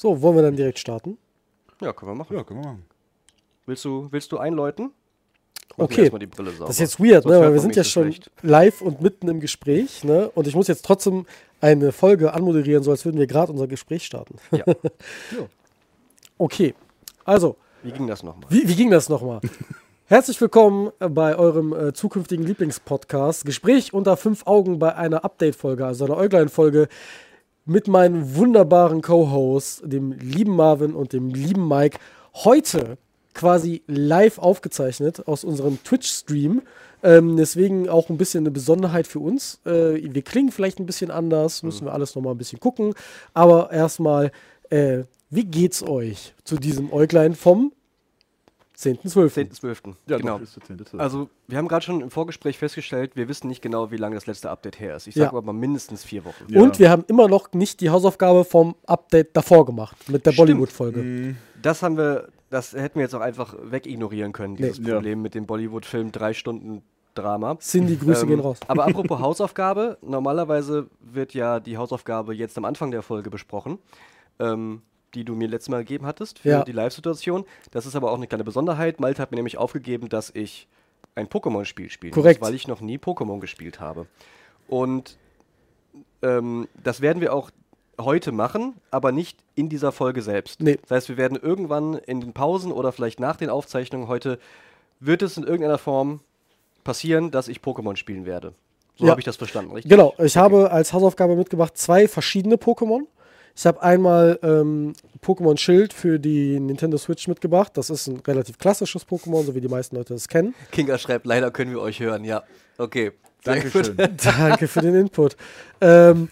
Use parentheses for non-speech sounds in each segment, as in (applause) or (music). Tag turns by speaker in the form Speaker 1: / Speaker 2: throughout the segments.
Speaker 1: So, wollen wir dann direkt starten?
Speaker 2: Ja, können wir machen.
Speaker 3: Ja, können wir machen.
Speaker 2: Willst du, willst du einläuten? Mach
Speaker 1: Okay. Das ist jetzt weird,
Speaker 2: Sonst
Speaker 1: ne? weil wir sind ja
Speaker 2: so
Speaker 1: schon
Speaker 2: schlecht.
Speaker 1: live und mitten im Gespräch. Ne? Und ich muss jetzt trotzdem eine Folge anmoderieren, so als würden wir gerade unser Gespräch starten. (laughs)
Speaker 2: Ja.
Speaker 1: Okay, also,
Speaker 2: Wie ging das nochmal?
Speaker 1: wie, wie ging das nochmal? Herzlich willkommen äh, bei eurem äh, zukünftigen Lieblingspodcast. Gespräch unter fünf Augen bei einer Update-Folge, also einer Äuglein-Folge mit meinen wunderbaren Co-Hosts, dem lieben Marvin und dem lieben Mike. Heute quasi live aufgezeichnet aus unserem Twitch-Stream. Ähm, deswegen auch ein bisschen eine Besonderheit für uns. Äh, wir klingen vielleicht ein bisschen anders, müssen wir alles nochmal ein bisschen gucken. Aber erstmal, äh, wie geht's euch zu diesem Äuglein vom 10.12.?
Speaker 2: 10.12.
Speaker 3: Ja,
Speaker 2: genau.
Speaker 3: doch, ist der 10.
Speaker 2: Also, wir haben gerade schon im Vorgespräch festgestellt, wir wissen nicht genau, wie lange das letzte Update her ist. Ich
Speaker 1: Ja.
Speaker 2: sage aber mal mindestens vier Wochen.
Speaker 3: Ja.
Speaker 1: Und wir haben immer noch nicht die Hausaufgabe vom Update davor gemacht, mit der. Bollywood-Folge.
Speaker 3: Mhm.
Speaker 2: Das haben wir, das hätten wir jetzt auch einfach wegignorieren können, dieses
Speaker 3: Nee. Ja.
Speaker 2: Problem mit dem Bollywood-Film drei Stunden Drama.
Speaker 1: Cindy, Grüße
Speaker 2: Ähm,
Speaker 1: gehen raus.
Speaker 2: Aber (laughs) apropos Hausaufgabe, normalerweise wird ja die Hausaufgabe jetzt am Anfang der Folge besprochen, ähm, die du mir letztes Mal gegeben hattest für
Speaker 1: Ja.
Speaker 2: die Live-Situation. Das ist aber auch eine kleine Besonderheit. Malte hat mir nämlich aufgegeben, dass ich ein Pokémon-Spiel spiele,
Speaker 1: Korrekt.
Speaker 2: weil ich noch nie Pokémon gespielt habe. Und ähm, das werden wir auch heute machen, aber nicht in dieser Folge selbst.
Speaker 1: Nee.
Speaker 2: Das heißt, wir werden irgendwann in den Pausen oder vielleicht nach den Aufzeichnungen heute, wird es in irgendeiner Form passieren, dass ich Pokémon spielen werde. So
Speaker 1: Ja.
Speaker 2: habe ich das verstanden, richtig?
Speaker 1: Genau, ich habe als Hausaufgabe mitgebracht zwei verschiedene Pokémon. Ich habe einmal ähm, Pokémon Schild für die Nintendo Switch mitgebracht. Das ist ein relativ klassisches Pokémon, so wie die meisten Leute es kennen.
Speaker 2: Kinga schreibt, leider können wir euch hören. Ja, okay.
Speaker 3: Dankeschön. (laughs)
Speaker 1: Danke für den Input. Ähm,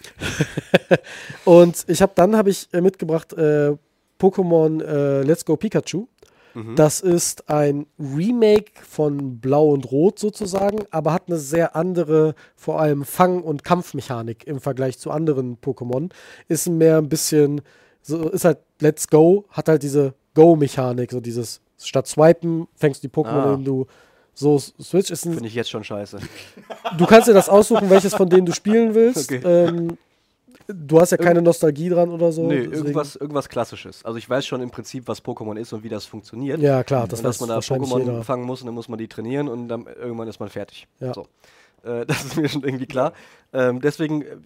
Speaker 1: (laughs) und ich habe dann habe ich äh, mitgebracht äh, Pokémon äh, Let's Go Pikachu.
Speaker 2: Mhm.
Speaker 1: Das ist ein Remake von Blau und Rot sozusagen, aber hat eine sehr andere, vor allem Fang- und Kampfmechanik im Vergleich zu anderen Pokémon. Ist mehr ein bisschen, so ist halt Let's Go, hat halt diese Go-Mechanik, so dieses statt swipen fängst du die Pokémon,
Speaker 2: Ah.
Speaker 1: indem du so switch. Ist ein,
Speaker 2: Finde ich jetzt schon scheiße.
Speaker 1: du kannst dir das aussuchen, welches von denen du spielen willst. (laughs)
Speaker 2: Okay.
Speaker 1: Ähm, du hast ja keine Nostalgie dran oder so.
Speaker 2: nee, irgendwas, irgendwas Klassisches. Also ich weiß schon im Prinzip, was Pokémon ist und wie das funktioniert.
Speaker 1: Ja, klar, das
Speaker 2: und dass man da Pokémon
Speaker 1: jeder.
Speaker 2: fangen muss und dann muss man die trainieren und dann irgendwann ist man fertig.
Speaker 1: Ja.
Speaker 2: So. Äh, (laughs) das ist mir schon irgendwie klar. Ähm, deswegen, äh,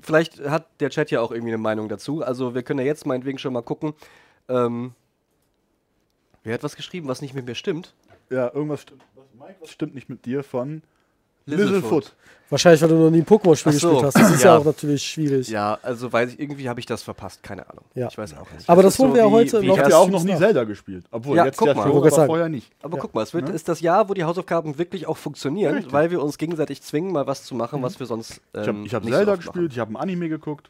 Speaker 2: vielleicht hat der Chat ja auch irgendwie eine Meinung dazu. Also wir können ja jetzt meinetwegen schon mal gucken. Ähm, wer hat was geschrieben, was nicht mit mir stimmt?
Speaker 3: Ja, irgendwas stimmt. Was, Mike, was stimmt nicht mit dir von
Speaker 2: Littlefoot.
Speaker 1: Wahrscheinlich, weil du noch nie ein Pokémon-Spiel
Speaker 2: so.
Speaker 1: gespielt hast. Das ist ja,
Speaker 2: Ja.
Speaker 1: auch natürlich schwierig.
Speaker 2: Ja, also weiß ich, irgendwie habe ich das verpasst, keine Ahnung.
Speaker 1: Ja.
Speaker 2: Ich weiß auch nicht.
Speaker 1: Aber das
Speaker 2: ist
Speaker 1: holen wir ja heute
Speaker 2: wie
Speaker 1: noch
Speaker 3: Ich
Speaker 2: ich
Speaker 3: habe
Speaker 1: das
Speaker 3: ja auch noch nie
Speaker 1: nach.
Speaker 3: Zelda gespielt. Obwohl,
Speaker 2: Ja,
Speaker 3: jetzt
Speaker 2: guck
Speaker 3: ja
Speaker 2: mal.
Speaker 3: schon, aber
Speaker 1: sagen.
Speaker 3: vorher nicht.
Speaker 2: Aber
Speaker 1: Ja.
Speaker 2: guck mal, es wird,
Speaker 3: Ne?
Speaker 2: ist das Jahr, wo die Hausaufgaben wirklich auch funktionieren,
Speaker 3: Richtig.
Speaker 2: weil wir uns gegenseitig zwingen, mal was zu machen, was wir sonst. Ähm,
Speaker 3: Ich habe hab
Speaker 2: so
Speaker 3: Zelda
Speaker 2: oft
Speaker 3: gespielt, ich habe ein Anime geguckt.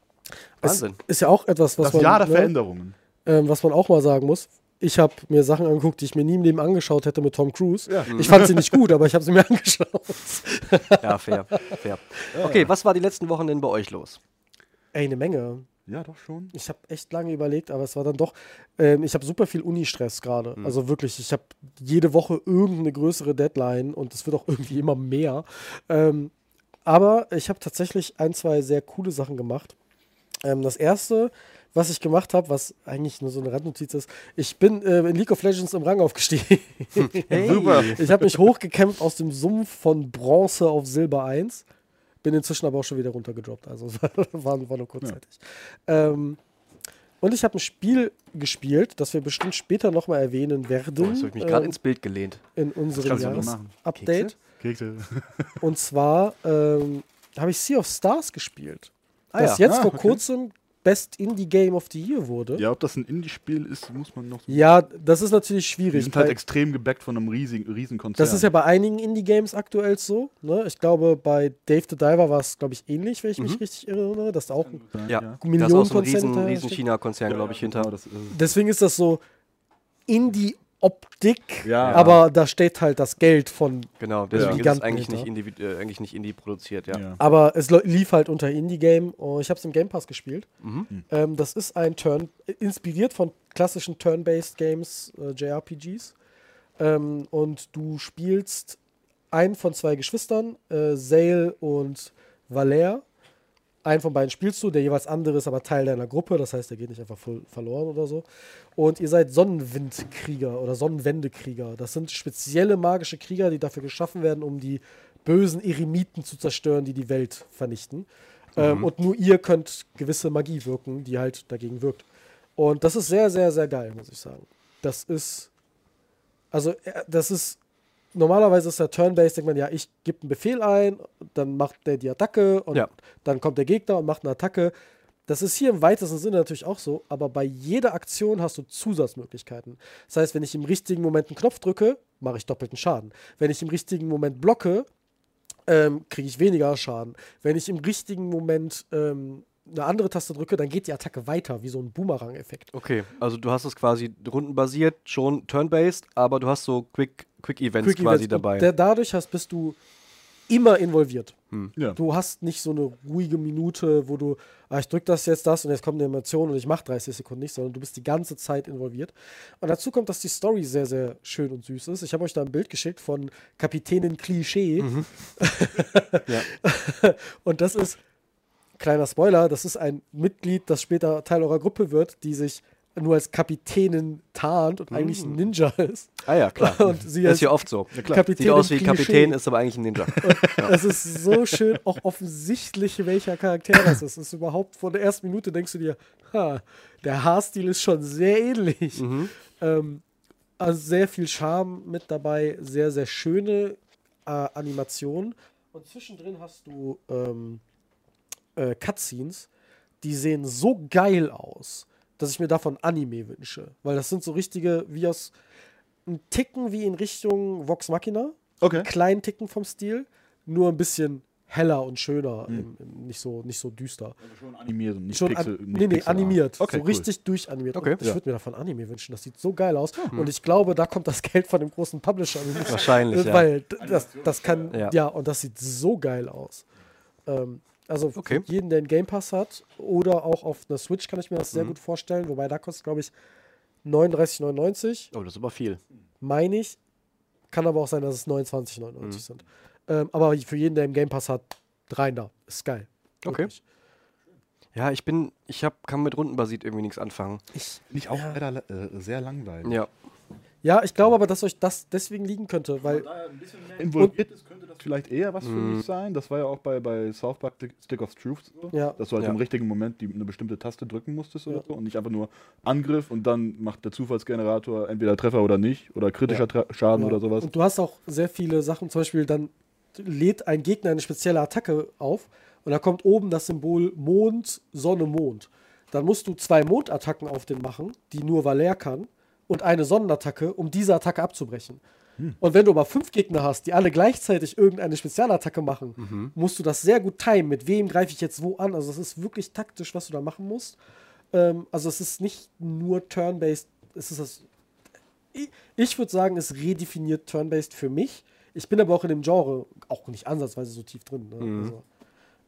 Speaker 1: Es
Speaker 2: Wahnsinn.
Speaker 1: ist ja auch etwas, was
Speaker 3: Das
Speaker 1: man,
Speaker 3: Jahr der
Speaker 1: ne,
Speaker 3: Veränderungen.
Speaker 1: ähm, was man auch mal sagen muss. Ich habe mir Sachen angeguckt, die ich mir nie im Leben angeschaut hätte mit Tom Cruise.
Speaker 3: Ja.
Speaker 1: Ich fand sie nicht gut, aber ich habe sie mir (laughs) angeschaut.
Speaker 2: Ja, fair. fair. Okay, was war die letzten Wochen denn bei euch los?
Speaker 1: Ey, eine Menge.
Speaker 3: Ja, doch schon.
Speaker 1: Ich habe echt lange überlegt, aber es war dann doch. Ähm, ich habe super viel Uni-Stress gerade.
Speaker 2: Hm.
Speaker 1: Also wirklich, ich habe jede Woche irgendeine größere Deadline und es wird auch irgendwie immer mehr. Ähm, aber ich habe tatsächlich ein, zwei sehr coole Sachen gemacht. Ähm, das erste, was ich gemacht habe, was eigentlich nur so eine Randnotiz ist, ich bin äh, in League of Legends im Rang aufgestiegen. (laughs)
Speaker 3: Super.
Speaker 1: Ich habe mich hochgekämpft aus dem Sumpf von Bronze auf Silber 1. Bin inzwischen aber auch schon wieder runtergedroppt. Also es (laughs) war, war nur kurzzeitig. Ähm, und ich habe ein Spiel gespielt, das wir bestimmt später nochmal erwähnen werden.
Speaker 2: Oh, jetzt habe ich mich gerade
Speaker 1: ähm,
Speaker 2: ins Bild gelehnt.
Speaker 1: in unserem. Jahresupdate.
Speaker 3: Kekse.
Speaker 1: Und zwar ähm, habe ich Sea of Stars gespielt.
Speaker 2: Ah
Speaker 1: das
Speaker 2: ja.
Speaker 1: jetzt
Speaker 3: Ah,
Speaker 1: vor
Speaker 3: okay.
Speaker 1: kurzem Best Indie Game of the Year wurde.
Speaker 3: Ja, ob das ein Indie-Spiel ist, muss man noch.
Speaker 1: Ja, das ist natürlich
Speaker 3: Die
Speaker 1: schwierig.
Speaker 3: sind halt extrem gebackt von einem riesigen, riesen Konzern.
Speaker 1: Das ist ja bei einigen Indie-Games aktuell so. Ne? Ich glaube, bei Dave the Diver war es, glaube ich, ähnlich, wenn ich mich
Speaker 2: Mhm.
Speaker 1: richtig erinnere. Das auch.
Speaker 2: Ja,
Speaker 1: Millionen
Speaker 2: da ist auch so ein riesen, riesen. China-Konzern, glaube ich, hinter.
Speaker 3: Ist,
Speaker 1: Deswegen ist das so Indie-Optik,
Speaker 3: Ja.
Speaker 1: aber da steht halt das Geld von.
Speaker 2: Genau, deswegen ist es
Speaker 1: Giganten
Speaker 2: eigentlich nicht, individ äh, eigentlich nicht Indie produziert, ja.
Speaker 3: ja.
Speaker 1: Aber es lief halt unter Indie-Game. Oh, ich habe es im Game Pass gespielt.
Speaker 2: Mhm.
Speaker 1: Ähm, das ist ein Turn, inspiriert von klassischen Turn-Based Games, äh, JRPGs. Ähm, und du spielst einen von zwei Geschwistern, äh, Zale und Valer. Einen von beiden spielst du, der jeweils andere ist aber Teil deiner Gruppe, das heißt, der geht nicht einfach voll verloren oder so. Und ihr seid Sonnenwindkrieger oder Sonnenwendekrieger. Das sind spezielle magische Krieger, die dafür geschaffen werden, um die bösen Eremiten zu zerstören, die die Welt vernichten. Ähm, und nur ihr könnt gewisse Magie wirken, die halt dagegen wirkt. Und das ist sehr, sehr, sehr geil, muss ich sagen. Das ist. Also, äh, das ist. Normalerweise ist der Turn-Based, denkt man, ja, ich gebe einen Befehl ein, dann macht der die Attacke und
Speaker 2: Ja.
Speaker 1: dann kommt der Gegner und macht eine Attacke. Das ist hier im weitesten Sinne natürlich auch so, aber bei jeder Aktion hast du Zusatzmöglichkeiten. Das heißt, wenn ich im richtigen Moment einen Knopf drücke, mache ich doppelten Schaden. Wenn ich im richtigen Moment blocke, ähm, kriege ich weniger Schaden. Wenn ich im richtigen Moment ähm, eine andere Taste drücke, dann geht die Attacke weiter, wie so ein Boomerang-Effekt.
Speaker 2: Okay, also du hast es quasi rundenbasiert, schon turn-based, aber du hast so Quick, Quick Events
Speaker 1: Quick
Speaker 2: quasi dabei.
Speaker 1: Der, dadurch hast, bist du immer involviert.
Speaker 3: Ja.
Speaker 1: Du hast nicht so eine ruhige Minute, wo du, ah, ich drücke das jetzt das und jetzt kommt eine Emotion und ich mache 30 Sekunden nicht, sondern du bist die ganze Zeit involviert. Und dazu kommt, dass die Story sehr, sehr schön und süß ist. Ich habe euch da ein Bild geschickt von Kapitänin Klischee. (laughs)
Speaker 2: Ja.
Speaker 1: und das ist, kleiner Spoiler, das ist ein Mitglied, das später Teil eurer Gruppe wird, die sich nur als Kapitänin tarnt und eigentlich ein Ninja ist.
Speaker 2: ah ja, klar. (laughs)
Speaker 1: Und sie
Speaker 2: das ist ja oft so.
Speaker 1: Kapitänin
Speaker 2: Sieht aus wie. Kapitän, ist aber eigentlich ein Ninja. (laughs)
Speaker 1: Es ist so schön, auch offensichtlich, welcher Charakter das ist. Es ist überhaupt von der ersten Minute denkst du dir, ha, der Haarstil ist schon sehr ähnlich.
Speaker 2: Mhm.
Speaker 1: Ähm, also sehr viel Charme mit dabei, sehr, sehr schöne äh, Animationen. Und zwischendrin hast du ähm, äh, Cutscenes, die sehen so geil aus, dass ich mir davon Anime wünsche. Weil das sind so richtige, wie aus ein Ticken wie in Richtung Vox Machina
Speaker 3: Okay.
Speaker 1: kleinen Ticken vom Stil, nur ein bisschen heller und schöner, im, im, nicht, so, nicht so düster.
Speaker 3: Also schon animiert und nicht
Speaker 1: Schon
Speaker 3: Pixel,
Speaker 1: an,
Speaker 3: nicht
Speaker 1: nee, nee, animiert.
Speaker 3: Okay,
Speaker 1: so
Speaker 3: cool.
Speaker 1: richtig durchanimiert.
Speaker 2: Okay.
Speaker 1: Und ich
Speaker 2: Ja.
Speaker 1: würde mir davon Anime wünschen. Das sieht so geil aus. Und ich glaube, da kommt das Geld von dem großen Publisher.
Speaker 2: Wahrscheinlich, (laughs) ja.
Speaker 1: Weil d- das, das kann,
Speaker 2: Ja.
Speaker 1: ja. und das sieht so geil aus. Ähm, also
Speaker 2: Okay.
Speaker 1: für jeden, der einen Game Pass hat oder auch auf einer Switch kann ich mir das
Speaker 2: Mhm.
Speaker 1: sehr gut vorstellen. Wobei da kostet, glaube ich, 39,99
Speaker 2: Oh, das ist aber viel.
Speaker 1: meine ich. Kann aber auch sein, dass es 29,99
Speaker 2: Mhm.
Speaker 1: sind. Ähm, aber für jeden, der im Game Pass hat, rein da. Ist geil.
Speaker 2: Okay.
Speaker 1: Wirklich.
Speaker 2: Ja, ich bin, ich hab, kann mit rundenbasiert irgendwie nichts anfangen.
Speaker 1: Ich,
Speaker 3: Finde ich auch
Speaker 1: Ja.
Speaker 3: leider äh, sehr langweilig.
Speaker 2: Ja.
Speaker 1: Ja, ich glaube aber, dass euch das deswegen liegen könnte, weil
Speaker 3: da ein bisschen mehr involviert ist, könnte das vielleicht eher was für mich sein. Das war ja auch bei, bei South Park Stick- of Truth so.
Speaker 1: Ja.
Speaker 3: Dass du halt
Speaker 2: Ja.
Speaker 3: im richtigen Moment die, eine bestimmte Taste drücken musstest oder
Speaker 1: Ja.
Speaker 3: so und nicht einfach nur Angriff und dann macht der Zufallsgenerator entweder Treffer oder nicht oder kritischer Schaden
Speaker 1: Ja.
Speaker 3: oder sowas.
Speaker 1: Und du hast auch sehr viele Sachen, zum Beispiel dann lädt ein Gegner eine spezielle Attacke auf und da kommt oben das Symbol Mond, Sonne, Mond. Dann musst du zwei Mondattacken auf den machen, die nur Valer kann, und eine Sonnenattacke, um diese Attacke abzubrechen. Und wenn du aber fünf Gegner hast, die alle gleichzeitig irgendeine Spezialattacke machen, musst du das sehr gut timen. Mit wem greife ich jetzt wo an? Also, das ist wirklich taktisch, was du da machen musst. Ähm, also, es ist nicht nur Turn-Based, es ist das ich, ich würde sagen, es redefiniert Turn-Based für mich. Ich bin aber auch in dem Genre auch nicht ansatzweise so tief drin. Ne? Also,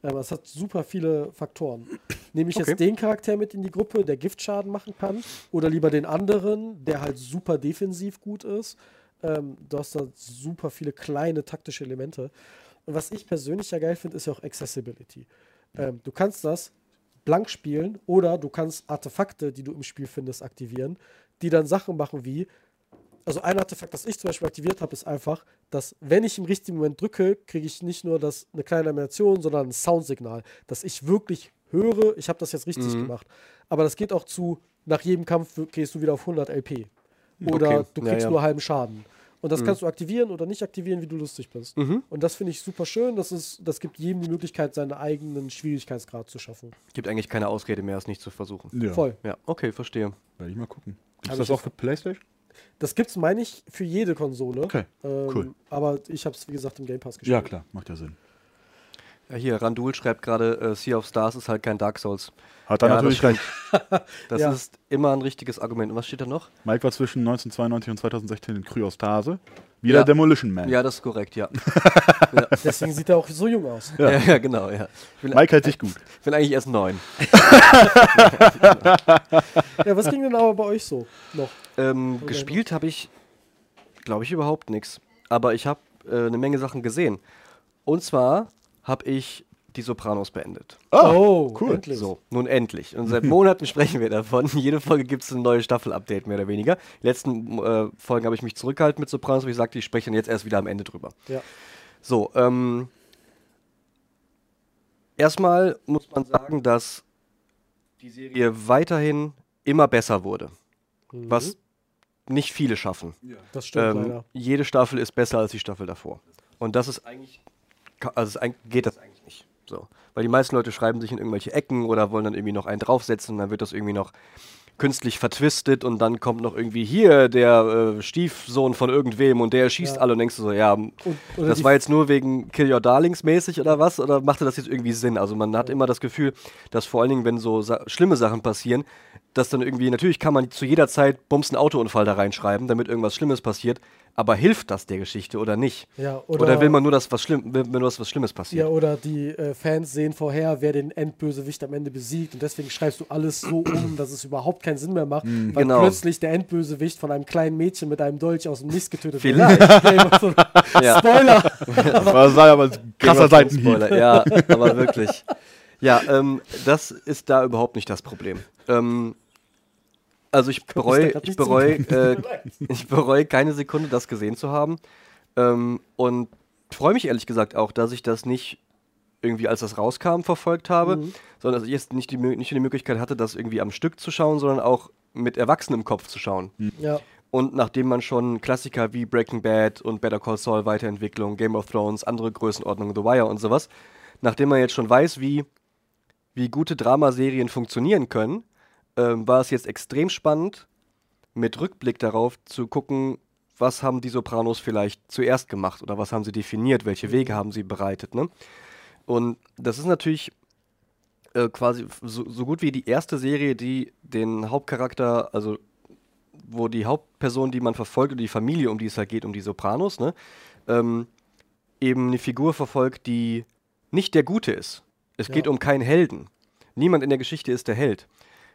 Speaker 1: ähm, es hat super viele Faktoren. Nehme ich
Speaker 2: Okay.
Speaker 1: jetzt den Charakter mit in die Gruppe, der Giftschaden machen kann, oder lieber den anderen, der halt super defensiv gut ist. Ähm, du hast da super viele kleine taktische Elemente. Und was ich persönlich ja geil finde, ist ja auch Accessibility. Ähm, du kannst das blank spielen oder du kannst Artefakte, die du im Spiel findest, aktivieren, die dann Sachen machen wie, also ein Artefakt, das ich zum Beispiel aktiviert habe, ist einfach, dass wenn ich im richtigen Moment drücke, kriege ich nicht nur das, eine kleine Animation, sondern ein Soundsignal, dass ich wirklich höre, ich habe das jetzt richtig gemacht. Aber das geht auch zu, nach jedem Kampf gehst du wieder auf 100 LP. Oder
Speaker 2: Okay.
Speaker 1: du
Speaker 2: Ja,
Speaker 1: kriegst
Speaker 2: ja.
Speaker 1: nur halben Schaden. Und das kannst du aktivieren oder nicht aktivieren, wie du lustig bist. Und das finde ich super schön. Das, ist, das gibt jedem die Möglichkeit, seinen eigenen Schwierigkeitsgrad zu schaffen.
Speaker 2: Gibt eigentlich keine Ausrede mehr, es nicht zu versuchen.
Speaker 3: Ja,
Speaker 1: Voll.
Speaker 2: Ja, okay, verstehe.
Speaker 3: Werde ich mal gucken. Es das auch für Playstation?
Speaker 1: Das gibt's, meine ich, für jede Konsole.
Speaker 3: Okay,
Speaker 1: Ähm,
Speaker 3: cool.
Speaker 1: Aber ich habe es, wie gesagt, im Game Pass gespielt.
Speaker 3: Ja, klar, macht ja Sinn.
Speaker 2: Ja, hier, Randul schreibt gerade, äh, Sea of Stars ist halt kein Dark Souls.
Speaker 3: Hat er
Speaker 2: Ja,
Speaker 3: natürlich
Speaker 2: das
Speaker 3: recht. (laughs)
Speaker 2: Das
Speaker 1: Ja.
Speaker 2: ist immer ein richtiges Argument. Und was steht da noch?
Speaker 3: Mike war zwischen 1992 und 2016 in Kryostase. Wieder
Speaker 2: Ja.
Speaker 3: Demolition Man.
Speaker 2: Ja, das ist korrekt, ja. (laughs) (laughs)
Speaker 1: Deswegen sieht er auch so jung aus.
Speaker 2: ja. ja, genau, ja.
Speaker 3: Mike hält sich gut.
Speaker 2: ich bin eigentlich erst neun.
Speaker 1: Ja, was ging denn aber bei euch so noch?
Speaker 2: Ähm, gespielt habe ich, glaube ich, überhaupt nichts. Aber ich habe äh, eine Menge Sachen gesehen. Und zwar habe ich Die Sopranos beendet.
Speaker 3: Ah,
Speaker 1: oh,
Speaker 3: cool.
Speaker 1: endlich.
Speaker 2: So, nun endlich. Und seit Monaten (laughs) sprechen wir davon. Jede Folge gibt es ein neues Staffel-Update, mehr oder weniger. Die letzten äh, Folgen habe ich mich zurückgehalten mit Sopranos, wie ich sagte, ich spreche dann jetzt erst wieder am Ende drüber.
Speaker 1: Ja.
Speaker 2: So, ähm. Erstmal muss man sagen, dass die Serie weiterhin immer besser wurde.
Speaker 1: Mhm.
Speaker 2: Was nicht viele schaffen.
Speaker 1: Das stimmt
Speaker 2: Ähm,
Speaker 1: leider.
Speaker 2: jede Staffel ist besser als die Staffel davor. Und das ist eigentlich, also geht das eigentlich nicht. So. Weil die meisten Leute schreiben sich in irgendwelche Ecken oder wollen dann irgendwie noch einen draufsetzen, dann wird das irgendwie noch künstlich vertwistet und dann kommt noch irgendwie hier der äh, Stiefsohn von irgendwem und der schießt
Speaker 1: Ja.
Speaker 2: alle und denkst du so, ja,
Speaker 1: Und, oder
Speaker 2: das war jetzt nur wegen Kill Your Darlings mäßig oder was? Oder machte das jetzt irgendwie Sinn? Also man hat immer das Gefühl, dass vor allen Dingen, wenn so sa schlimme Sachen passieren, dass dann irgendwie, natürlich kann man zu jeder Zeit Bums einen Autounfall da reinschreiben, damit irgendwas Schlimmes passiert, aber hilft das der Geschichte oder nicht?
Speaker 1: ja,
Speaker 2: Oder, will man nur, dass was, Schlimm, will, nur, dass was Schlimmes
Speaker 1: Ja,
Speaker 2: passiert?
Speaker 1: oder die äh, Fans sehen vorher, wer den Endbösewicht am Ende besiegt und deswegen schreibst du alles so um, dass es überhaupt keinen Sinn mehr macht, weil
Speaker 2: Genau.
Speaker 1: plötzlich der Endbösewicht von einem kleinen Mädchen mit einem Dolch aus dem Nichts getötet
Speaker 2: Vielleicht.
Speaker 1: wird. (laughs)
Speaker 2: Ja.
Speaker 1: Spoiler! (laughs)
Speaker 3: Das war aber ein krasser Seitenhieb.
Speaker 2: Ja, (laughs) aber wirklich. Ja, ähm, das ist da überhaupt nicht das Problem. Ähm, also ich bereue,
Speaker 1: grad
Speaker 2: ich bereue, äh, ich bereue keine Sekunde, das gesehen zu haben. Ähm, und freue mich ehrlich gesagt auch, dass ich das nicht irgendwie, als das rauskam, verfolgt habe,
Speaker 1: Mhm.
Speaker 2: sondern dass ich jetzt nicht die, nicht die Möglichkeit hatte, das irgendwie am Stück zu schauen, sondern auch mit erwachsenem Kopf zu schauen.
Speaker 1: Ja,
Speaker 2: Und nachdem man schon Klassiker wie Breaking Bad und Better Call Saul Weiterentwicklung, Game of Thrones, andere Größenordnungen, The Wire und sowas, nachdem man jetzt schon weiß, wie, wie gute Dramaserien funktionieren können, ähm, war es jetzt extrem spannend, mit Rückblick darauf zu gucken, was haben die Sopranos vielleicht zuerst gemacht oder was haben sie definiert, welche Wege haben sie bereitet. Ne? Und das ist natürlich äh, quasi so, so gut wie die erste Serie, die den Hauptcharakter, also wo die Hauptperson, die man verfolgt, und die Familie, um die es halt geht, um die Sopranos, ne, ähm, eben eine Figur verfolgt, die nicht der Gute ist. Es
Speaker 1: Ja.
Speaker 2: geht um keinen Helden. Niemand in der Geschichte ist der Held.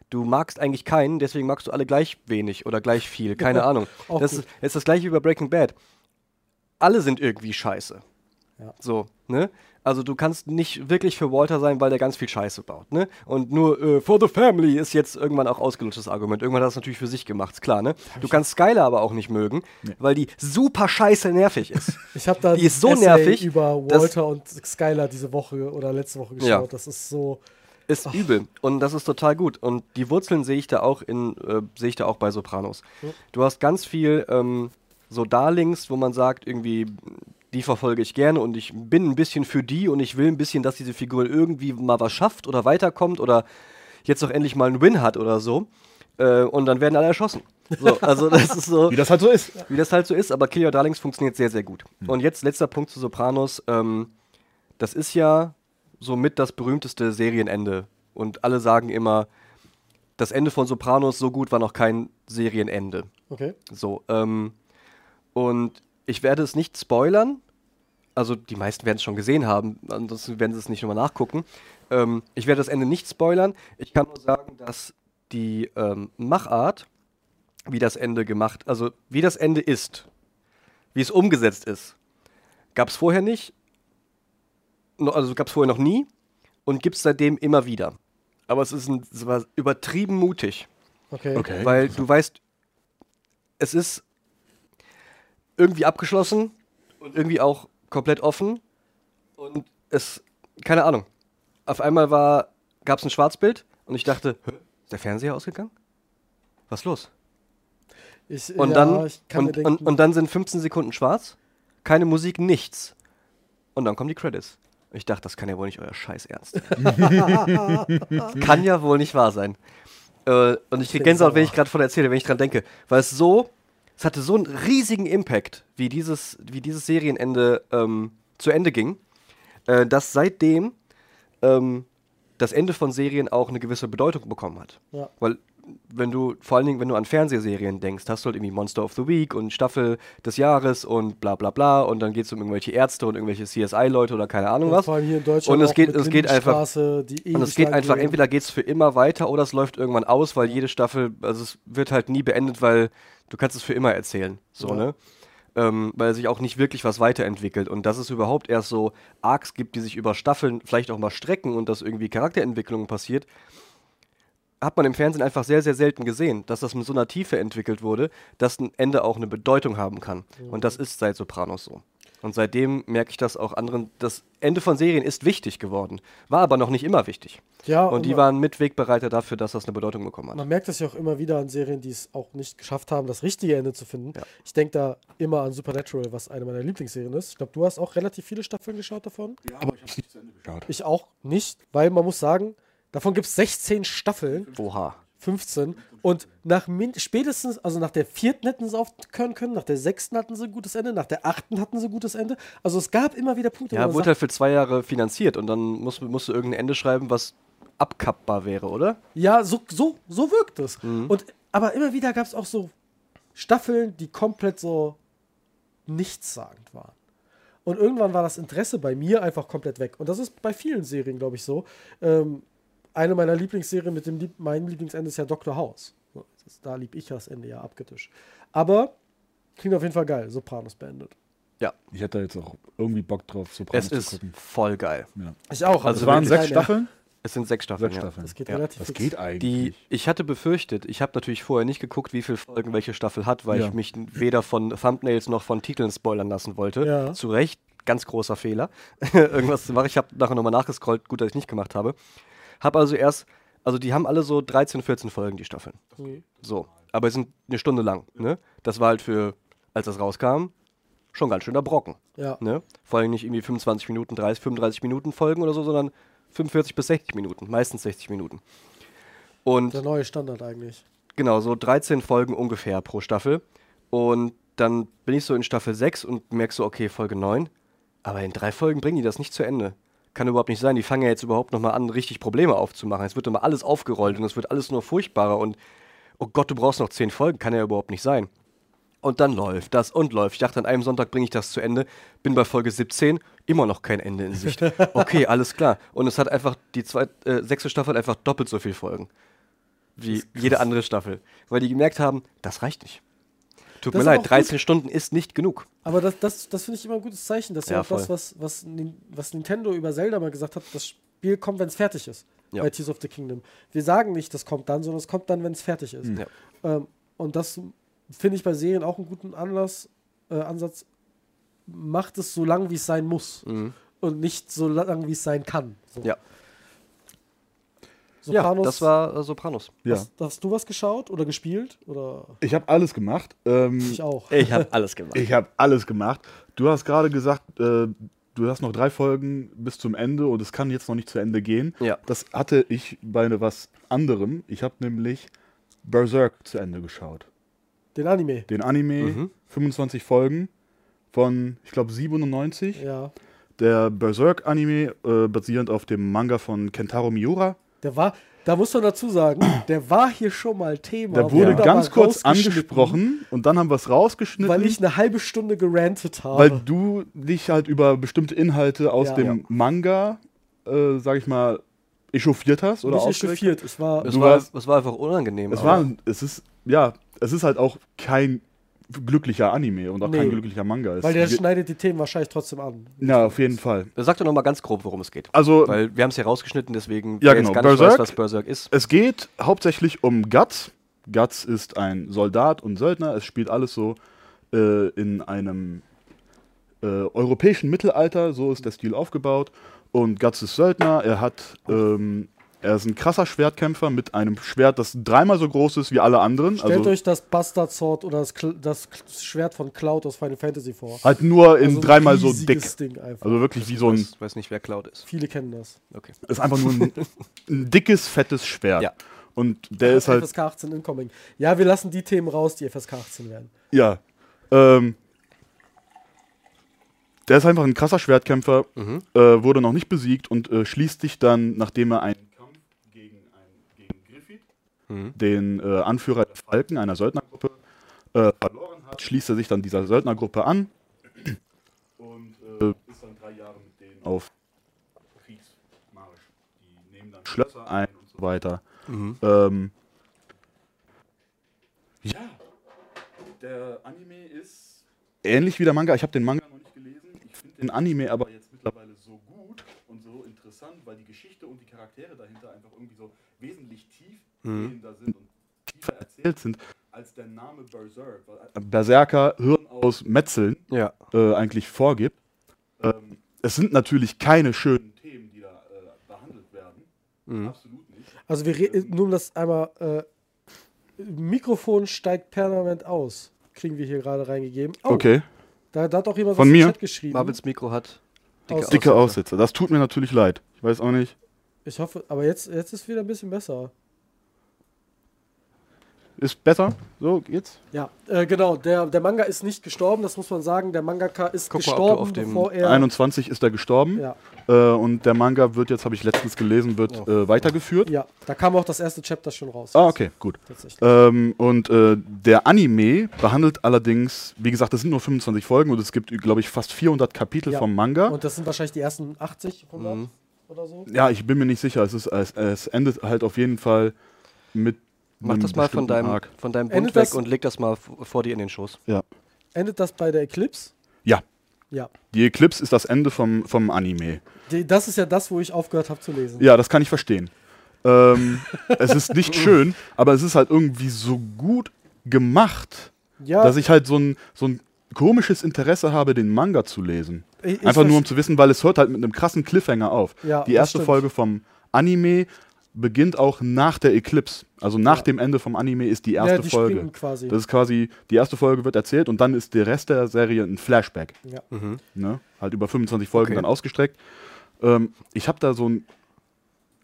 Speaker 2: Du magst eigentlich keinen, deswegen magst du alle gleich wenig oder gleich viel, keine (laughs) Ahnung. Das ist, ist das gleiche wie bei Breaking Bad. Alle sind irgendwie scheiße.
Speaker 1: Ja.
Speaker 2: So, ne? Also du kannst nicht wirklich für Walter sein, weil der ganz viel Scheiße baut, ne? Und nur äh, for the family ist jetzt irgendwann auch ausgelutschtes Argument. Irgendwann hat er es natürlich für sich gemacht, ist klar, ne? Du kannst Skylar aber auch nicht mögen, weil die super scheiße nervig ist. (laughs)
Speaker 1: ich habe da
Speaker 2: Die ist so
Speaker 1: Essay
Speaker 2: nervig,
Speaker 1: über Walter und Skylar diese Woche oder letzte Woche geschaut.
Speaker 2: Ja.
Speaker 1: Das ist so.
Speaker 2: Ist übel und das ist total gut. Und die Wurzeln sehe ich da auch in, äh, sehe ich da auch bei Sopranos. Du hast ganz viel ähm, so Darlings, wo man sagt, irgendwie, die verfolge ich gerne und ich bin ein bisschen für die und ich will ein bisschen, dass diese Figur irgendwie mal was schafft oder weiterkommt oder jetzt auch endlich mal einen Win hat oder so. Äh, und dann werden alle erschossen. So, (laughs) also das ist so
Speaker 3: Wie das halt so ist.
Speaker 2: wie das halt so ist, aber Kill Your Darlings funktioniert sehr, sehr gut. Und jetzt letzter Punkt zu Sopranos. Ähm, das ist ja somit das berühmteste Serienende. Und alle sagen immer, das Ende von Sopranos so gut war noch kein Serienende.
Speaker 1: Okay.
Speaker 2: So, ähm, und ich werde es nicht spoilern. Also die meisten werden es schon gesehen haben, ansonsten werden sie es nicht nochmal nachgucken. Ähm, ich werde das Ende nicht spoilern. Ich kann nur sagen, dass die ähm, Machart, wie das Ende gemacht, also wie das Ende ist, wie es umgesetzt ist, gab es vorher nicht. Also gab es vorher noch nie und gibt es seitdem immer wieder. Aber es ist ein, es war übertrieben mutig.
Speaker 1: Okay.
Speaker 3: Okay.
Speaker 2: Weil du weißt, es ist irgendwie abgeschlossen und irgendwie auch komplett offen. Und es, keine Ahnung. Auf einmal war, gab es ein Schwarzbild und ich dachte, ist der Fernseher ausgegangen? Was ist los?
Speaker 1: Ich,
Speaker 2: Und,
Speaker 1: ja,
Speaker 2: dann, und, und, und dann sind 15 Sekunden schwarz, keine Musik, nichts. Und dann kommen die Credits. Ich dachte, das kann ja wohl nicht euer Scheiß ernst. (laughs) kann ja wohl nicht wahr sein. Äh, und ich kriege Gänsehaut, wenn ich gerade von erzähle, wenn ich dran denke. Weil es so, es hatte so einen riesigen Impact, wie dieses, wie dieses Serienende ähm, zu Ende ging, äh, dass seitdem ähm, das Ende von Serien auch eine gewisse Bedeutung bekommen hat.
Speaker 1: Ja.
Speaker 2: Weil, wenn du, vor allen Dingen, wenn du an Fernsehserien denkst, hast du halt irgendwie Monster of the Week und Staffel des Jahres und bla bla bla und dann geht es um irgendwelche Ärzte und irgendwelche CSI-Leute oder keine Ahnung was.
Speaker 1: vor allem hier in Deutschland
Speaker 2: Und es geht- es geht einfach-
Speaker 1: die
Speaker 2: Und es geht einfach, entweder geht es für immer weiter oder es läuft irgendwann aus, weil jede Staffel, also es wird halt nie beendet, weil du kannst es für immer erzählen. So,
Speaker 1: Ja.
Speaker 2: ne? ähm, weil sich auch nicht wirklich was weiterentwickelt. Und dass es überhaupt erst so Arcs gibt, die sich über Staffeln vielleicht auch mal strecken und dass irgendwie Charakterentwicklung passiert, hat man im Fernsehen einfach sehr, sehr selten gesehen, dass das mit so einer Tiefe entwickelt wurde, dass ein Ende auch eine Bedeutung haben kann. Und das ist seit Sopranos so. Und seitdem merke ich das auch anderen. Das Ende von Serien ist wichtig geworden, war aber noch nicht immer wichtig.
Speaker 1: Ja,
Speaker 2: Und die
Speaker 1: man,
Speaker 2: waren Mitwegbereiter dafür, dass das eine Bedeutung bekommen hat.
Speaker 1: man merkt das ja auch immer wieder an Serien, die es auch nicht geschafft haben, das richtige Ende zu finden.
Speaker 2: Ja.
Speaker 1: Ich denke da immer an Supernatural, was eine meiner Lieblingsserien ist. Ich glaube, du hast auch relativ viele Staffeln geschaut davon.
Speaker 3: Ja, aber ich habe nicht zu Ende geschaut.
Speaker 1: Ich auch nicht, weil man muss sagen, davon gibt es 16 Staffeln.
Speaker 2: Oha.
Speaker 1: 15. Und nach min spätestens, also nach der vierten hätten sie aufhören können, nach der sechsten hatten sie ein gutes Ende, nach der achten hatten sie ein gutes Ende. Also es gab immer wieder Punkte,
Speaker 2: Ja, wurde
Speaker 1: sagt,
Speaker 2: halt für zwei Jahre finanziert und dann musst, musst du irgendein Ende schreiben, was abkappbar wäre, oder?
Speaker 1: ja, so, so, so wirkt es.
Speaker 2: Mhm.
Speaker 1: Und, aber immer wieder gab es auch so Staffeln, die komplett so nichtssagend waren. Und irgendwann war das Interesse bei mir einfach komplett weg. Und das ist bei vielen Serien, glaube ich, so. Ähm, eine meiner Lieblingsserien mit dem Lieb mein Lieblingsende ist ja Dr. House. So, das, da lieb ich das Ende ja abgetischt. Aber klingt auf jeden Fall geil. Sopranos beendet.
Speaker 3: Ich hätte da jetzt auch irgendwie Bock drauf, Sopranos
Speaker 2: Es
Speaker 3: zu
Speaker 2: ist
Speaker 3: gucken.
Speaker 2: voll geil.
Speaker 3: Ja.
Speaker 1: Ich auch.
Speaker 2: Also
Speaker 3: Es waren
Speaker 2: wirklich
Speaker 3: sechs
Speaker 1: keine-
Speaker 3: Staffeln?
Speaker 2: Es sind sechs Staffeln.
Speaker 3: Sechs
Speaker 2: ja.
Speaker 3: Staffeln.
Speaker 1: Das geht
Speaker 2: Ja.
Speaker 1: relativ
Speaker 3: Das
Speaker 1: fix.
Speaker 3: geht
Speaker 2: Die,
Speaker 3: eigentlich.
Speaker 2: ich hatte befürchtet, ich habe natürlich vorher nicht geguckt, wie viele Folgen welche Staffel hat, weil
Speaker 3: Ja.
Speaker 2: ich mich weder von Thumbnails noch von Titeln spoilern lassen wollte.
Speaker 1: Ja.
Speaker 2: Zu Recht, ganz großer Fehler, (laughs) irgendwas zu machen. Ich habe nachher nochmal nachgescrollt, gut, dass ich nicht gemacht habe. Hab also erst, also die haben alle so 13, 14 Folgen, die Staffeln.
Speaker 1: Mhm.
Speaker 2: So, aber es sind eine Stunde lang. Ne? Das war halt für, als das rauskam, schon ganz schöner Brocken.
Speaker 1: Ja.
Speaker 2: Ne? Vor allem nicht irgendwie 25 Minuten, 30, 35 Minuten Folgen oder so, sondern 45 bis 60 Minuten, meistens 60 Minuten. Und
Speaker 1: Der neue Standard eigentlich.
Speaker 2: genau, so 13 Folgen ungefähr pro Staffel. Und dann bin ich so in Staffel 6 und merke so, okay, Folge 9. Aber in drei Folgen bringen die das nicht zu Ende. Kann überhaupt nicht sein. Die fangen ja jetzt überhaupt nochmal an, richtig Probleme aufzumachen. Es wird immer alles aufgerollt und es wird alles nur furchtbarer. Und oh Gott, du brauchst noch 10 Folgen. Kann ja überhaupt nicht sein. Und dann läuft das und läuft. Ich dachte, an einem Sonntag bringe ich das zu Ende. Bin bei Folge 17, immer noch kein Ende in Sicht. (laughs) Okay, alles klar. Und es hat einfach, die zweite, äh, sechste Staffel hat einfach doppelt so viele Folgen. Wie jede andere Staffel. Weil die gemerkt haben, das reicht nicht. Tut
Speaker 1: Das
Speaker 2: mir leid,
Speaker 1: auch
Speaker 2: 13 Stunden ist nicht genug.
Speaker 1: Aber das, das, das finde ich immer ein gutes Zeichen. Das ist ja, auch das,
Speaker 2: voll.
Speaker 1: was, was, Nin- was Nintendo über Zelda mal gesagt hat. Das Spiel kommt, wenn es fertig ist.
Speaker 2: Ja.
Speaker 1: Bei Tears of the Kingdom. Wir sagen nicht, das kommt dann, sondern es kommt dann, wenn es fertig ist.
Speaker 2: Ja.
Speaker 1: Ähm, und das finde ich bei Serien auch einen guten Anlass, äh, Ansatz. Macht es so lang, wie es sein muss.
Speaker 2: Mhm.
Speaker 1: Und nicht so lang, wie es sein kann. So.
Speaker 2: Ja. Ja,
Speaker 1: Sopranos,
Speaker 2: das war äh, Sopranos.
Speaker 3: Ja.
Speaker 1: Hast, hast du was geschaut oder gespielt? Oder
Speaker 3: Ich habe alles gemacht. Ähm,
Speaker 1: ich auch. (laughs)
Speaker 2: Ich habe alles gemacht.
Speaker 3: Ich habe alles gemacht. Du hast gerade gesagt, äh, du hast noch drei Folgen bis zum Ende und es kann jetzt noch nicht zu Ende gehen.
Speaker 2: Ja.
Speaker 3: Das hatte ich bei ne was anderem. Ich habe nämlich Berserk zu Ende geschaut.
Speaker 1: Den Anime.
Speaker 3: Den Anime,
Speaker 2: Mhm.
Speaker 3: 25 Folgen von, ich glaube, 97.
Speaker 1: Ja.
Speaker 3: Der Berserk-Anime, äh, basierend auf dem Manga von Kentaro Miura.
Speaker 1: Der war, da muss man dazu sagen, der war hier schon mal Thema.
Speaker 3: Der wurde ganz kurz angesprochen und dann haben wir es rausgeschnitten.
Speaker 1: Weil ich eine halbe Stunde gerantet habe.
Speaker 3: Weil du dich halt über bestimmte Inhalte aus
Speaker 1: Ja.
Speaker 3: dem
Speaker 2: Ja.
Speaker 3: Manga, äh, sag ich mal, echauffiert hast oder
Speaker 1: nicht echauffiert. Ich war.
Speaker 2: Es war,
Speaker 3: warst-
Speaker 2: es war einfach unangenehm.
Speaker 3: Es war, es ist, ja, es ist halt auch kein glücklicher Anime und auch
Speaker 1: Nee.
Speaker 3: kein glücklicher Manga. Es
Speaker 1: weil der schneidet die Themen wahrscheinlich trotzdem an.
Speaker 3: ja, auf jeden Fall.
Speaker 2: Sag doch nochmal ganz grob, worum es geht.
Speaker 3: Also,
Speaker 2: Weil wir haben es ja rausgeschnitten, deswegen
Speaker 3: Ja, genau.
Speaker 2: jetzt gar nicht
Speaker 3: Berserk-
Speaker 2: weiß, was Berserk ist.
Speaker 3: es geht hauptsächlich um Guts. Guts ist ein Soldat und Söldner. Es spielt alles so äh, in einem äh, europäischen Mittelalter. So ist der Stil aufgebaut. Und Guts ist Söldner. Er hat, ähm, er ist ein krasser Schwertkämpfer mit einem Schwert, das dreimal so groß ist wie alle anderen.
Speaker 1: Stellt
Speaker 3: also
Speaker 1: euch das Bastard Sword oder das, das Schwert von Cloud aus Final Fantasy vor.
Speaker 3: halt nur in
Speaker 1: Also
Speaker 3: dreimal so dick.
Speaker 1: riesiges Ding einfach.
Speaker 3: Also wirklich wie so ein,
Speaker 2: Ich weiß nicht, wer Cloud ist.
Speaker 1: Viele kennen das.
Speaker 2: Okay.
Speaker 3: ist einfach nur ein, (laughs) ein dickes, fettes Schwert.
Speaker 2: Ja.
Speaker 3: Und der ist halt,
Speaker 1: FSK 18 incoming. Ja, wir lassen die Themen raus, die FSK 18 werden.
Speaker 3: ja, ähm, der ist einfach ein krasser Schwertkämpfer,
Speaker 2: Mhm.
Speaker 3: äh, wurde noch nicht besiegt und äh, schließt sich dann, nachdem er einen Kampf gegen, einen, gegen Griffith,
Speaker 2: Mhm.
Speaker 3: den äh, Anführer der Falken, einer Söldnergruppe, äh, verloren hat, schließt er sich dann dieser Söldnergruppe an und äh, ist dann drei Jahre mit denen auf Kriegsmarsch. Die nehmen dann Schlösser ein und so weiter.
Speaker 2: Mhm.
Speaker 3: Ähm, ja, der Anime ist ähnlich wie der Manga. Ich habe den Manga noch nicht gelesen. Ich finde den Anime aber jetzt mittlerweile so gut und so interessant, weil die Geschichte und die Charaktere dahinter einfach irgendwie so wesentlich tiefgehender sind und tiefer erzählt sind, als der Name Berserk. Weil Berserker Hirn aus Metzeln
Speaker 2: Ja.
Speaker 3: äh, eigentlich vorgibt. Ähm, es sind natürlich keine schönen Themen, die da äh, behandelt werden.
Speaker 2: Mhm.
Speaker 3: Absolut nicht.
Speaker 1: Also wir re- nur um das einmal, äh, Mikrofon steigt permanent aus. Kriegen wir hier gerade reingegeben. Oh,
Speaker 3: Okay.
Speaker 1: Da, da hat auch jemand
Speaker 3: Von
Speaker 1: was im
Speaker 3: mir?
Speaker 1: Chat geschrieben.
Speaker 2: Marvels Mikro hat dicke,
Speaker 1: Aus-
Speaker 3: Dicke
Speaker 2: Aussetzer.
Speaker 3: Aussätze. Das tut mir natürlich leid. Ich weiß auch nicht.
Speaker 1: Ich hoffe, aber jetzt, jetzt ist wieder ein bisschen besser.
Speaker 3: Ist besser? So, geht's?
Speaker 1: Ja, äh, genau. Der, der Manga ist nicht gestorben, das muss man sagen. Der Mangaka ist
Speaker 2: Guck
Speaker 1: gestorben,
Speaker 2: auf dem
Speaker 1: bevor er.
Speaker 3: 21 ist er gestorben.
Speaker 1: ja,
Speaker 3: Äh, und der Manga wird jetzt, habe ich letztens gelesen, wird
Speaker 2: Oh.
Speaker 3: äh, weitergeführt.
Speaker 1: ja, da kam auch das erste Chapter schon raus.
Speaker 3: Ah, okay, gut. Ähm, und äh, der Anime behandelt allerdings, wie gesagt, es sind nur 25 Folgen und es gibt, glaube ich, fast 400 Kapitel
Speaker 1: Ja.
Speaker 3: vom Manga.
Speaker 1: Und das sind wahrscheinlich die ersten 80, 100
Speaker 2: Mhm.
Speaker 1: oder so.
Speaker 3: Ja, ich bin mir nicht sicher. Es, ist, es, es endet halt auf jeden Fall mit.
Speaker 2: Mach das mal von deinem,
Speaker 3: Arc.
Speaker 2: von deinem
Speaker 1: Endet
Speaker 2: Bund weg
Speaker 1: das-
Speaker 2: und leg das mal vor dir in den Schoß.
Speaker 3: Ja.
Speaker 1: Endet das bei der Eclipse?
Speaker 3: Ja.
Speaker 1: Ja.
Speaker 3: Die Eclipse ist das Ende vom, vom Anime.
Speaker 1: Die, das ist ja das, wo ich aufgehört habe zu lesen.
Speaker 3: Ja, das kann ich verstehen. Ähm, (laughs) es ist nicht schön, aber es ist halt irgendwie so gut gemacht,
Speaker 1: Ja,
Speaker 3: dass ich halt so ein, so ein komisches Interesse habe, den Manga zu lesen.
Speaker 1: ich, ich
Speaker 3: Einfach nur um
Speaker 1: verste-
Speaker 3: zu wissen, weil es hört halt mit einem krassen Cliffhanger auf.
Speaker 1: Ja,
Speaker 3: Die
Speaker 1: das
Speaker 3: erste
Speaker 1: stimmt.
Speaker 3: Folge vom Anime beginnt auch nach der Eclipse. Also nach
Speaker 1: Ja.
Speaker 3: dem Ende vom Anime ist die erste
Speaker 1: ja, die
Speaker 3: Folge.
Speaker 1: quasi.
Speaker 3: Das ist quasi, die erste Folge wird erzählt und dann ist der Rest der Serie ein Flashback.
Speaker 1: ja.
Speaker 2: Mhm.
Speaker 3: Ne? Halt über 25 Folgen
Speaker 2: Okay.
Speaker 3: dann ausgestreckt. Ähm, ich habe da so ein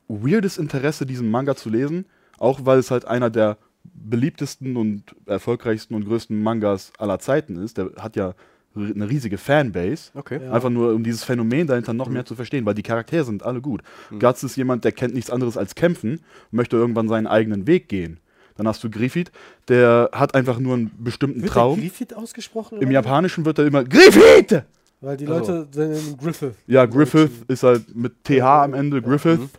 Speaker 3: weirdes Interesse, diesen Manga zu lesen, auch weil es halt einer der beliebtesten und erfolgreichsten und größten Mangas aller Zeiten ist. Der hat ja eine riesige Fanbase.
Speaker 2: Okay.
Speaker 1: Ja.
Speaker 3: Einfach nur, um dieses Phänomen dahinter noch
Speaker 2: Mhm.
Speaker 3: mehr zu verstehen, weil die Charaktere sind alle gut.
Speaker 2: Mhm.
Speaker 3: Guts ist jemand, der kennt nichts anderes als kämpfen, möchte irgendwann seinen eigenen Weg gehen. Dann hast du Griffith, der hat einfach nur einen bestimmten
Speaker 1: Wird
Speaker 3: Traum.
Speaker 1: der Griffith ausgesprochen?
Speaker 3: Im
Speaker 1: oder?
Speaker 3: Japanischen wird er immer Griffith!
Speaker 1: Weil die
Speaker 2: Also.
Speaker 1: Leute sind Griffith.
Speaker 3: Ja, Griffith ist halt mit TH am Ende, Griffith.
Speaker 2: Mhm.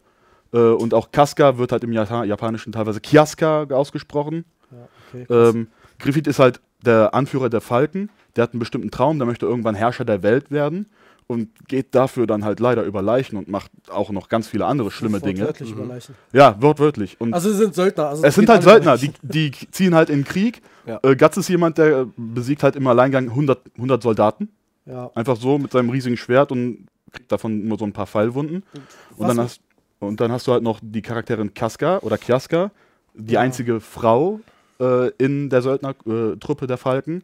Speaker 3: Äh, und auch Casca wird halt im Japanischen teilweise Kiaska ausgesprochen.
Speaker 1: Ja, okay.
Speaker 3: Ähm, Griffith ist halt der Anführer der Falken. Der hat einen bestimmten Traum, der möchte irgendwann Herrscher der Welt werden. Und geht dafür dann halt leider über Leichen und macht auch noch ganz viele andere schlimme Dinge.
Speaker 1: Wortwörtlich
Speaker 2: Mhm.
Speaker 1: über Leichen.
Speaker 3: Ja, wortwörtlich. Und
Speaker 1: Also sie sind Söldner. Also
Speaker 3: es sind halt Söldner, die, die ziehen halt in den Krieg.
Speaker 2: Ja.
Speaker 3: Äh, Guts ist jemand, der äh, besiegt halt im Alleingang 100, 100 Soldaten.
Speaker 1: Ja.
Speaker 3: Einfach so mit seinem riesigen Schwert und kriegt davon nur so ein paar Fallwunden. Und
Speaker 1: Was
Speaker 3: dann, hast, und dann hast du halt noch die Charakterin Kaska oder Kiaska, die
Speaker 1: Ja.
Speaker 3: einzige Frau äh, in der Söldnertruppe der Falken,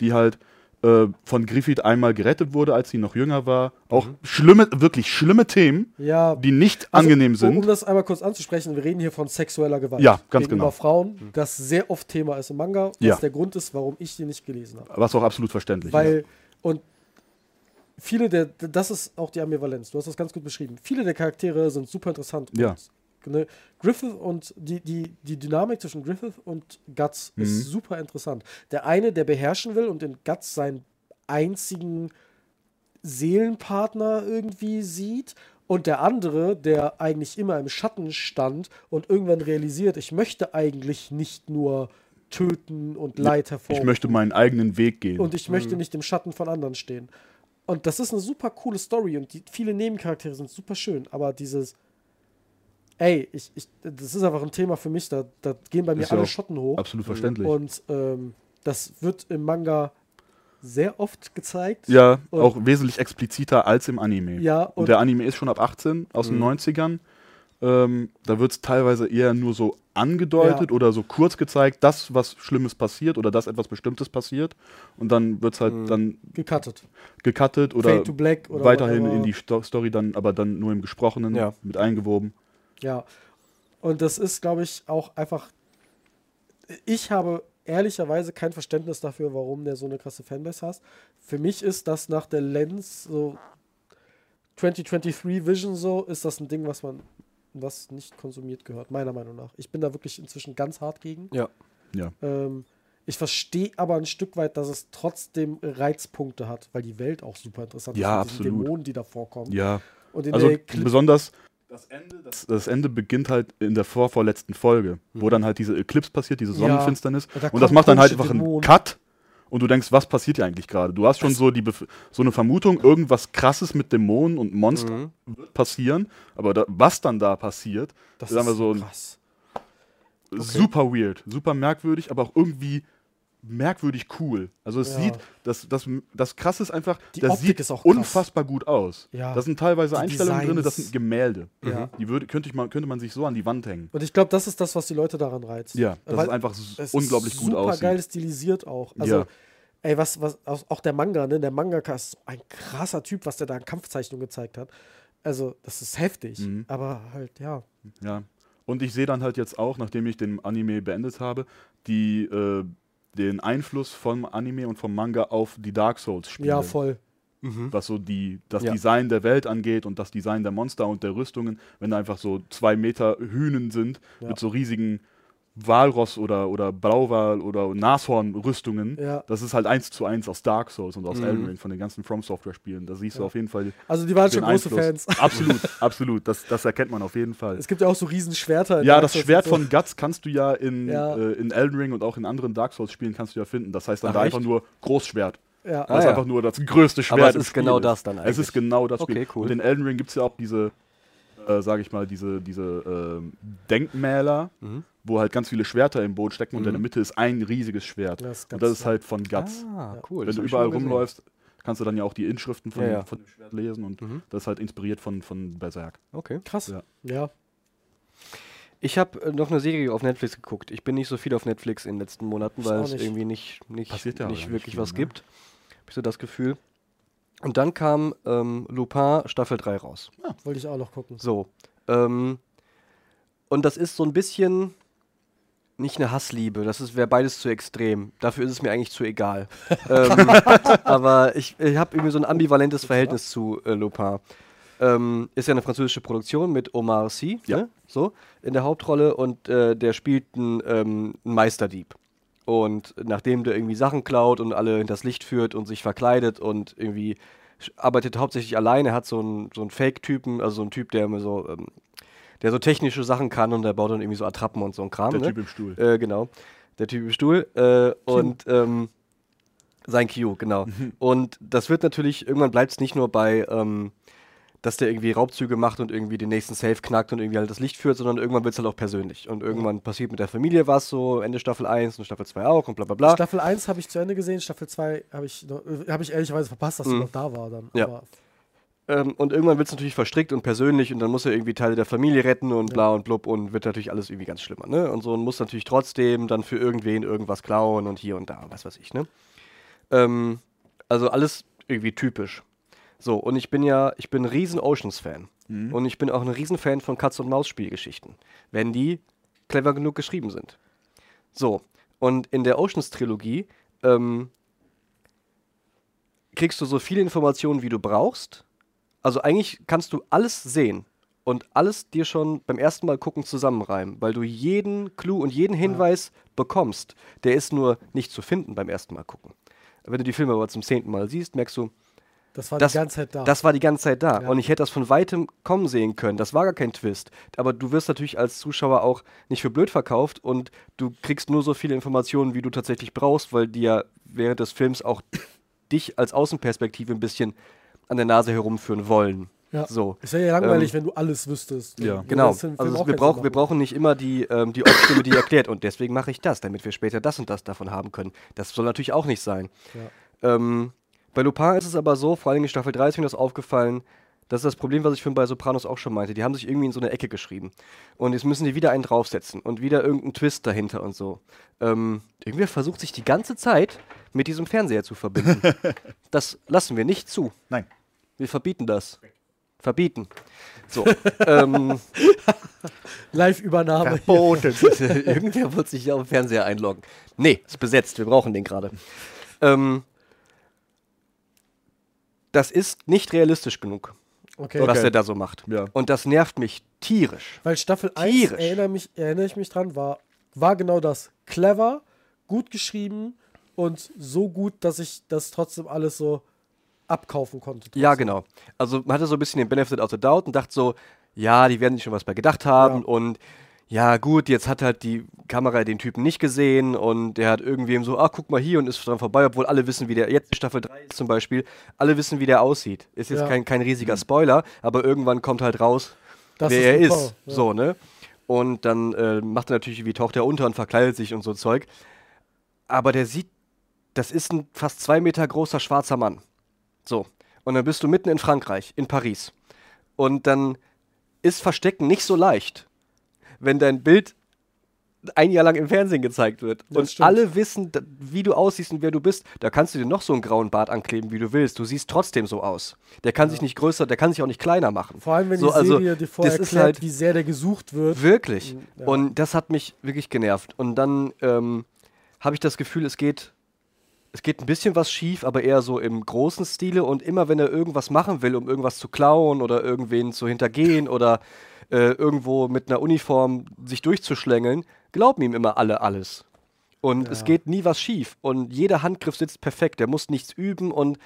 Speaker 3: die halt äh, von Griffith einmal gerettet wurde, als sie noch jünger war. Auch schlimme, wirklich schlimme Themen,
Speaker 1: ja.
Speaker 3: die nicht
Speaker 1: Also,
Speaker 3: angenehm sind.
Speaker 1: um das einmal kurz anzusprechen, wir reden hier von sexueller Gewalt.
Speaker 3: Ja, ganz
Speaker 1: gegenüber
Speaker 3: genau.
Speaker 1: Frauen, das sehr oft Thema ist im Manga, was
Speaker 3: Ja.
Speaker 1: der Grund ist, warum ich die nicht gelesen habe.
Speaker 3: was auch absolut verständlich
Speaker 1: Weil, und viele der, das ist auch die Ambivalenz, du hast das ganz gut beschrieben. Viele der Charaktere sind super interessant.
Speaker 3: Ja.
Speaker 1: Ne, Griffith und die, die, die Dynamik zwischen Griffith und Guts
Speaker 3: Mhm.
Speaker 1: ist super interessant. Der eine, der beherrschen will und in Guts seinen einzigen Seelenpartner irgendwie sieht. Und der andere, der eigentlich immer im Schatten stand und irgendwann realisiert, ich möchte eigentlich nicht nur töten und Leid hervor.
Speaker 3: Ich möchte meinen eigenen Weg gehen.
Speaker 1: Und ich möchte nicht im Schatten von anderen stehen. Und das ist eine super coole Story und die, viele Nebencharaktere sind super schön, aber dieses, ey, ich, ich, das ist einfach ein Thema für mich, da, da gehen bei mir
Speaker 3: Ist ja
Speaker 1: alle
Speaker 3: auch
Speaker 1: Schotten hoch.
Speaker 3: absolut verständlich.
Speaker 1: Und ähm, das wird im Manga sehr oft gezeigt.
Speaker 3: ja,
Speaker 1: und-
Speaker 3: auch wesentlich expliziter als im Anime.
Speaker 1: Ja,
Speaker 3: Und
Speaker 1: und,
Speaker 3: der Anime ist schon ab 18 aus den
Speaker 2: Mhm.
Speaker 3: 90ern. Ähm, da wird es teilweise eher nur so angedeutet
Speaker 1: Ja.
Speaker 3: oder so kurz gezeigt, dass was Schlimmes passiert oder dass etwas Bestimmtes passiert. Und dann wird es halt
Speaker 2: Mhm.
Speaker 3: dann
Speaker 1: gecuttet.
Speaker 3: gecuttet oder
Speaker 1: Fade to Black oder
Speaker 3: weiterhin
Speaker 1: whatever.
Speaker 3: in die Sto Story dann, aber dann nur im Gesprochenen
Speaker 2: Ja.
Speaker 3: mit eingewoben.
Speaker 1: Ja. Und das ist, glaube ich, auch einfach. Ich habe ehrlicherweise kein Verständnis dafür, warum der so eine krasse Fanbase hat. Für mich ist das nach der Lens so 2023 Vision so, ist das ein Ding, was man was nicht konsumiert gehört, meiner Meinung nach. Ich bin da wirklich inzwischen ganz hart gegen.
Speaker 2: Ja.
Speaker 3: Ja.
Speaker 1: Ähm, ich verstehe aber ein Stück weit, dass es trotzdem Reizpunkte hat, weil die Welt auch super interessant
Speaker 3: Ja,
Speaker 1: ist. diesen
Speaker 3: absolut.
Speaker 1: Dämonen, die da vorkommen.
Speaker 3: Ja.
Speaker 1: Und in
Speaker 3: Also besonders das Ende, das, das Ende beginnt halt in der vorvorletzten Folge, wo dann halt diese Eclipse passiert, diese
Speaker 1: Ja.
Speaker 3: Sonnenfinsternis.
Speaker 1: Und da
Speaker 3: Und das macht dann halt einfach einen
Speaker 1: Dämonen.
Speaker 3: Cut und du denkst, was passiert hier eigentlich gerade? Du hast schon so, die Bef so eine Vermutung, irgendwas krasses mit Dämonen und Monstern
Speaker 2: Mhm.
Speaker 3: wird passieren, aber da, was dann da passiert,
Speaker 1: Das
Speaker 3: ist einfach so
Speaker 1: krass.
Speaker 3: super weird, super merkwürdig, aber auch irgendwie merkwürdig cool. Also es
Speaker 1: Ja.
Speaker 3: sieht, das, das, das krasse ist einfach,
Speaker 1: Die
Speaker 3: das
Speaker 1: Optik
Speaker 3: sieht
Speaker 1: ist
Speaker 3: unfassbar gut aus.
Speaker 1: Ja.
Speaker 3: Da sind teilweise
Speaker 1: Die
Speaker 3: Einstellungen drin, das
Speaker 1: Designs.
Speaker 3: sind Gemälde.
Speaker 1: Ja.
Speaker 3: Die würde, könnte, ich mal, könnte man sich so an die Wand hängen.
Speaker 1: Und ich glaube, das ist das, was die Leute daran reizt.
Speaker 3: Ja, das
Speaker 1: Weil
Speaker 3: ist einfach unglaublich gut
Speaker 1: super
Speaker 3: aussieht.
Speaker 1: geil stilisiert auch. Also,
Speaker 3: Ja.
Speaker 1: ey, was, was, auch der Manga, ne? Der Mangaka ist so ein krasser Typ, was der da an Kampfzeichnung gezeigt hat. Also, das ist heftig.
Speaker 3: Mhm.
Speaker 1: Aber halt, ja.
Speaker 3: Ja. Und ich sehe dann halt jetzt auch, nachdem ich den Anime beendet habe, die, äh, den Einfluss vom Anime und vom Manga auf die Dark Souls-Spiele.
Speaker 1: Ja, voll.
Speaker 2: Mhm.
Speaker 3: was so die, das
Speaker 2: Ja.
Speaker 3: Design der Welt angeht und das Design der Monster und der Rüstungen, wenn da einfach so zwei Meter Hühnen sind
Speaker 1: Ja.
Speaker 3: mit so riesigen Walross oder, oder Blauwal oder Nashorn-Rüstungen.
Speaker 1: Ja.
Speaker 3: Das ist halt eins zu eins aus Dark Souls und aus
Speaker 2: Mhm.
Speaker 3: Elden Ring von den ganzen From Software-Spielen. Da siehst du
Speaker 1: Ja.
Speaker 3: auf jeden Fall
Speaker 1: Also, die waren
Speaker 3: den
Speaker 1: schon große
Speaker 3: Einfluss.
Speaker 1: Fans. (laughs)
Speaker 3: Absolut, absolut. Das, das erkennt man auf jeden Fall.
Speaker 1: Es gibt ja auch so riesen Schwerter. in
Speaker 3: Ja,
Speaker 1: Dark
Speaker 3: das
Speaker 1: Souls
Speaker 3: Schwert
Speaker 1: so.
Speaker 3: von Guts kannst du ja in,
Speaker 1: Ja.
Speaker 3: Äh, in Elden Ring und auch in anderen Dark Souls-Spielen kannst du ja finden. Das heißt dann
Speaker 2: Ach,
Speaker 3: da einfach nur Großschwert.
Speaker 1: Ja.
Speaker 2: Ah,
Speaker 3: Das ist
Speaker 2: ja.
Speaker 3: einfach nur das größte Schwert.
Speaker 2: Aber es
Speaker 3: im
Speaker 2: ist
Speaker 3: Spiel
Speaker 2: genau das dann
Speaker 3: Es
Speaker 2: eigentlich.
Speaker 3: ist genau das Spiel.
Speaker 2: Okay, cool.
Speaker 3: Und in Elden Ring gibt es ja auch diese, äh, sage ich mal, diese, diese ähm, Denkmäler,
Speaker 2: Mhm.
Speaker 3: Wo halt ganz viele Schwerter im Boot stecken und
Speaker 2: Mhm.
Speaker 3: in der Mitte ist ein riesiges Schwert.
Speaker 1: Das ist
Speaker 3: und das ist halt von Guts.
Speaker 2: Ah,
Speaker 1: Ja.
Speaker 2: cool.
Speaker 3: Wenn du überall rumläufst, kannst du dann ja auch die Inschriften von,
Speaker 2: Ja, ja.
Speaker 3: von dem Schwert lesen und
Speaker 2: Mhm.
Speaker 3: das ist halt inspiriert von, von Berserk.
Speaker 2: Okay.
Speaker 1: Krass.
Speaker 3: Ja.
Speaker 1: Ja.
Speaker 2: Ich habe äh, noch eine Serie auf Netflix geguckt. Ich bin nicht so viel auf Netflix in den letzten Monaten, weil es
Speaker 1: nicht.
Speaker 2: irgendwie nicht, nicht,
Speaker 3: Passiert ja
Speaker 2: nicht
Speaker 3: nicht
Speaker 2: wirklich
Speaker 3: viel,
Speaker 2: was
Speaker 3: ne?
Speaker 2: gibt. Habe ich so das Gefühl. Und dann kam ähm, Lupin Staffel 3 raus.
Speaker 1: Wollte ich auch noch gucken.
Speaker 2: So. Ähm, und das ist so ein bisschen nicht eine Hassliebe, das wäre beides zu extrem. Dafür ist es mir eigentlich zu egal. (laughs) ähm, aber ich, ich habe irgendwie so ein ambivalentes Verhältnis zu äh, Lupin. Ähm, ist ja eine französische Produktion mit Omar Sy,
Speaker 3: Ja.
Speaker 2: ne? so, in der Hauptrolle und äh, der spielt einen, ähm, Meisterdieb. Und nachdem der irgendwie Sachen klaut und alle hinters Licht führt und sich verkleidet und irgendwie arbeitet hauptsächlich alleine, hat so einen, so einen Fake-Typen, also so einen Typ, der immer so, ähm, der so technische Sachen kann und der baut dann irgendwie so Attrappen und so ein Kram.
Speaker 3: Der
Speaker 2: ne?
Speaker 3: Typ im Stuhl.
Speaker 2: Äh, genau. Der Typ im Stuhl. Äh, und ähm, sein Q, genau. und das wird natürlich, irgendwann bleibt es nicht nur bei, ähm, dass der irgendwie Raubzüge macht und irgendwie den nächsten Safe knackt und irgendwie halt das Licht führt, sondern irgendwann wird es halt auch persönlich. Und irgendwann passiert mit der Familie was so, Ende Staffel 1 und Staffel 2 auch und bla bla bla.
Speaker 1: Staffel 1 habe ich zu Ende gesehen, Staffel 2 habe ich, noch- äh, hab ich ehrlicherweise verpasst, dass sie
Speaker 2: Mhm.
Speaker 1: noch da war dann.
Speaker 2: Ja.
Speaker 1: Aber
Speaker 2: Ähm, und irgendwann wird es natürlich verstrickt und persönlich und dann muss er irgendwie Teile der Familie retten und bla und blub und wird natürlich alles irgendwie ganz schlimmer, ne? Und so und muss natürlich trotzdem dann für irgendwen irgendwas klauen und hier und da, was weiß ich, ne? Ähm, also alles irgendwie typisch. So, und ich bin ja, ich bin ein riesen Oceans-Fan.
Speaker 3: Mhm.
Speaker 2: Und ich bin auch ein riesen Fan von Katz-und-Maus-Spielgeschichten, wenn die clever genug geschrieben sind. So, und in der Oceans-Trilogie ähm, kriegst du so viele Informationen, wie du brauchst. Also eigentlich kannst du alles sehen und alles dir schon beim ersten Mal gucken zusammenreimen, weil du jeden Clou und jeden Hinweis bekommst. Der ist nur nicht zu finden beim ersten Mal gucken. Wenn du die Filme aber zum zehnten Mal siehst, merkst du,
Speaker 1: das war
Speaker 2: Das-
Speaker 1: die ganze Zeit da.
Speaker 2: das war die ganze Zeit da.
Speaker 1: Ja.
Speaker 2: Und ich hätte das von weitem kommen sehen können. Das war gar kein Twist. Aber du wirst natürlich als Zuschauer auch nicht für blöd verkauft und du kriegst nur so viele Informationen, wie du tatsächlich brauchst, weil die ja während des Films auch dich als Außenperspektive ein bisschen an der Nase herumführen wollen.
Speaker 1: Ja.
Speaker 2: So.
Speaker 1: ist ja langweilig,
Speaker 2: Ähm,
Speaker 1: wenn du alles wüsstest.
Speaker 3: ja.
Speaker 2: Genau.
Speaker 1: es
Speaker 2: Also wir,
Speaker 1: keinen
Speaker 2: brauch,
Speaker 1: Sinn
Speaker 2: wir brauchen nicht immer die, ähm, die Off-Stimme, die erklärt. Und deswegen mache ich das, damit wir später das und das davon haben können. Das soll natürlich auch nicht sein.
Speaker 1: Ja.
Speaker 2: Ähm, bei Lupin ist es aber so, vor allem in Staffel 3 ist mir das aufgefallen, das ist das Problem, was ich vorhin bei Sopranos auch schon meinte. Die haben sich irgendwie in so eine Ecke geschrieben. Und jetzt müssen die wieder einen draufsetzen und wieder irgendeinen Twist dahinter und so. Ähm, irgendwer versucht sich die ganze Zeit mit diesem Fernseher zu verbinden. (laughs) das lassen wir nicht zu.
Speaker 3: Nein.
Speaker 2: Wir verbieten das. Verbieten. So. (laughs) ähm,
Speaker 1: Live-Übernahme.
Speaker 2: Verboten. (laughs) Irgendwer wird sich auf dem Fernseher einloggen. Nee, ist besetzt. Wir brauchen den gerade. Ähm, das ist nicht realistisch genug,
Speaker 1: Okay.
Speaker 2: was
Speaker 3: Okay.
Speaker 2: er da so macht.
Speaker 3: Ja.
Speaker 2: Und das nervt mich tierisch.
Speaker 1: Weil Staffel 1,
Speaker 2: Tierisch.
Speaker 1: erinnere, mich, erinnere ich mich dran, war, war genau das. Clever, gut geschrieben und so gut, dass ich das trotzdem alles so abkaufen konnte.
Speaker 2: Ja,
Speaker 1: trotzdem.
Speaker 2: genau. Also man hatte so ein bisschen den Benefit of the Doubt und dachte so, ja, die werden sich schon was bei gedacht haben
Speaker 1: Ja.
Speaker 2: und ja gut, jetzt hat halt die Kamera den Typen nicht gesehen und der hat irgendwem so, ach guck mal hier und ist dran vorbei, obwohl alle wissen, wie der, jetzt Staffel 3 zum Beispiel, alle wissen, wie der aussieht. Ist jetzt
Speaker 1: Ja.
Speaker 2: kein, kein riesiger Spoiler, aber irgendwann kommt halt raus,
Speaker 1: Das
Speaker 2: wer er
Speaker 1: Lupin,
Speaker 2: ist.
Speaker 1: ja.
Speaker 2: So, ne? Und dann äh, macht er natürlich, wie taucht er unter und verkleidet sich und so Zeug. Aber der sieht, das ist ein fast zwei Meter großer schwarzer Mann. So. Und dann bist du mitten in Frankreich, in Paris. Und dann ist Verstecken nicht so leicht, wenn dein Bild ein Jahr lang im Fernsehen gezeigt wird
Speaker 1: Das
Speaker 2: und
Speaker 1: stimmt.
Speaker 2: alle wissen, wie du aussiehst und wer du bist, da kannst du dir noch so einen grauen Bart ankleben, wie du willst. Du siehst trotzdem so aus. Der kann sich nicht größer, der kann sich auch nicht kleiner machen.
Speaker 1: Vor allem, wenn
Speaker 2: so,
Speaker 1: die
Speaker 2: also,
Speaker 1: Serie dir vorher
Speaker 2: das
Speaker 1: erklärt,
Speaker 2: halt-
Speaker 1: wie sehr der gesucht wird.
Speaker 2: Wirklich.
Speaker 1: Ja.
Speaker 2: Und das hat mich wirklich genervt. Und dann ähm, habe ich das Gefühl, es geht, es geht ein bisschen was schief, aber eher so im großen Stile. Und immer wenn er irgendwas machen will, um irgendwas zu klauen oder irgendwen zu hintergehen oder äh, irgendwo mit einer Uniform sich durchzuschlängeln, glauben ihm immer alle alles. Und es
Speaker 1: Ja.
Speaker 2: geht nie was schief. Und jeder Handgriff sitzt perfekt. Der muss nichts üben und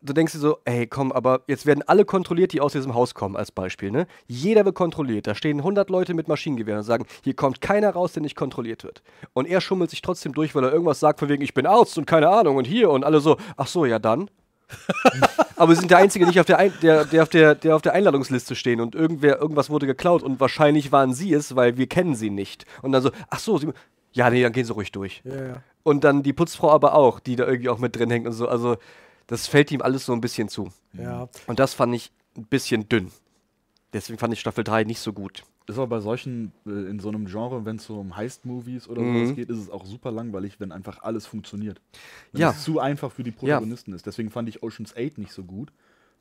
Speaker 2: du denkst dir so, ey, komm, aber jetzt werden alle kontrolliert, die aus diesem Haus kommen, als Beispiel, ne? Jeder wird kontrolliert. Da stehen 100 Leute mit Maschinengewehren und sagen, hier kommt keiner raus, der nicht kontrolliert wird. Und er schummelt sich trotzdem durch, weil er irgendwas sagt, von wegen, ich bin Arzt und keine Ahnung und hier und alle so, ach so, ja dann. (laughs) aber sie sind der Einzige, nicht auf der, Ein der, der, auf der, der auf der Einladungsliste stehen und irgendwer, irgendwas wurde geklaut und wahrscheinlich waren sie es, weil wir kennen sie nicht. Und dann so, ach so, sie, ja, nee, dann gehen sie ruhig durch.
Speaker 1: Ja, ja.
Speaker 2: Und dann die Putzfrau aber auch, die da irgendwie auch mit drin hängt und so. Also, das fällt ihm alles so ein bisschen zu.
Speaker 1: ja.
Speaker 2: Und das fand ich ein bisschen dünn. Deswegen fand ich Staffel 3 nicht so gut.
Speaker 3: Ist aber bei solchen, äh, in so einem Genre, wenn es so um Heist-Movies oder
Speaker 2: Mhm.
Speaker 3: sowas geht, ist es auch super langweilig, wenn einfach alles funktioniert. Wenn
Speaker 2: Ja.
Speaker 3: es zu einfach für die Protagonisten ist. Deswegen fand ich Ocean's 8 nicht so gut.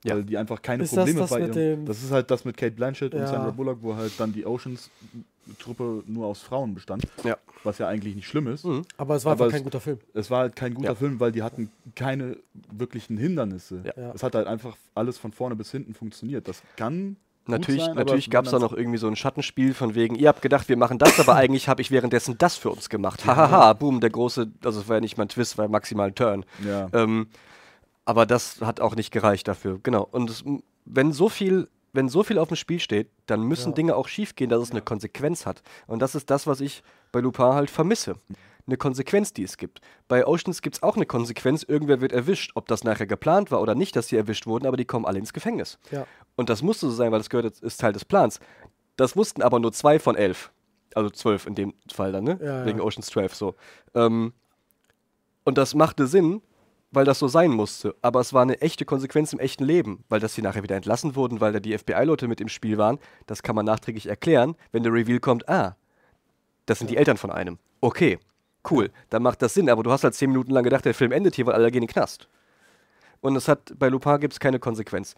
Speaker 2: Ja.
Speaker 3: Weil die einfach keine
Speaker 1: Ist das
Speaker 3: Probleme
Speaker 1: das
Speaker 3: bei
Speaker 1: mit
Speaker 3: ihrem-
Speaker 1: dem-
Speaker 3: Das ist halt das mit Kate Blanchett
Speaker 1: Ja.
Speaker 3: und Sandra Bullock, wo halt dann die Oceans-Truppe nur aus Frauen bestand.
Speaker 2: Ja.
Speaker 3: Was ja eigentlich nicht schlimm ist.
Speaker 2: Mhm.
Speaker 1: Aber es war
Speaker 3: Aber
Speaker 1: einfach
Speaker 3: es-
Speaker 1: kein guter Film.
Speaker 3: Es war halt kein guter
Speaker 2: Ja.
Speaker 3: Film, weil die hatten keine wirklichen Hindernisse.
Speaker 2: Ja.
Speaker 1: Ja.
Speaker 3: Es hat halt einfach alles von vorne bis hinten funktioniert. Das kann. gut
Speaker 2: Natürlich,
Speaker 3: sein,
Speaker 2: natürlich gab es da noch irgendwie so ein Schattenspiel von wegen, ihr habt gedacht, wir machen das, aber (coughs) eigentlich habe ich währenddessen das für uns gemacht. Hahaha, boom, der große, also es war ja nicht mal ein Twist, war ja maximal ein Turn.
Speaker 3: Ja.
Speaker 2: Ähm, aber das hat auch nicht gereicht dafür. Genau. Und es, wenn so viel, wenn so viel auf dem Spiel steht, dann müssen
Speaker 1: Ja.
Speaker 2: Dinge auch schiefgehen, dass es eine Konsequenz hat. Und das ist das, was ich bei Lupin halt vermisse. Eine Konsequenz, die es gibt. Bei Oceans gibt es auch eine Konsequenz, irgendwer wird erwischt. Ob das nachher geplant war oder nicht, dass sie erwischt wurden, aber die kommen alle ins Gefängnis.
Speaker 1: Ja.
Speaker 2: Und das musste so sein, weil das gehört, ist Teil des Plans. Das wussten aber nur zwei von elf. Also zwölf in dem Fall dann, ne?
Speaker 1: Ja, ja.
Speaker 2: Wegen Oceans 12 so. Ähm, und das machte Sinn, weil das so sein musste. Aber es war eine echte Konsequenz im echten Leben, weil dass sie nachher wieder entlassen wurden, weil da die FBI-Leute mit im Spiel waren. Das kann man nachträglich erklären, wenn der Reveal kommt, ah, das sind die Eltern von einem. Okay, cool, dann macht das Sinn. Aber du hast halt zehn Minuten lang gedacht, der Film endet hier, weil alle gehen in den Knast. Und es hat, bei Lupin gibt es keine Konsequenz.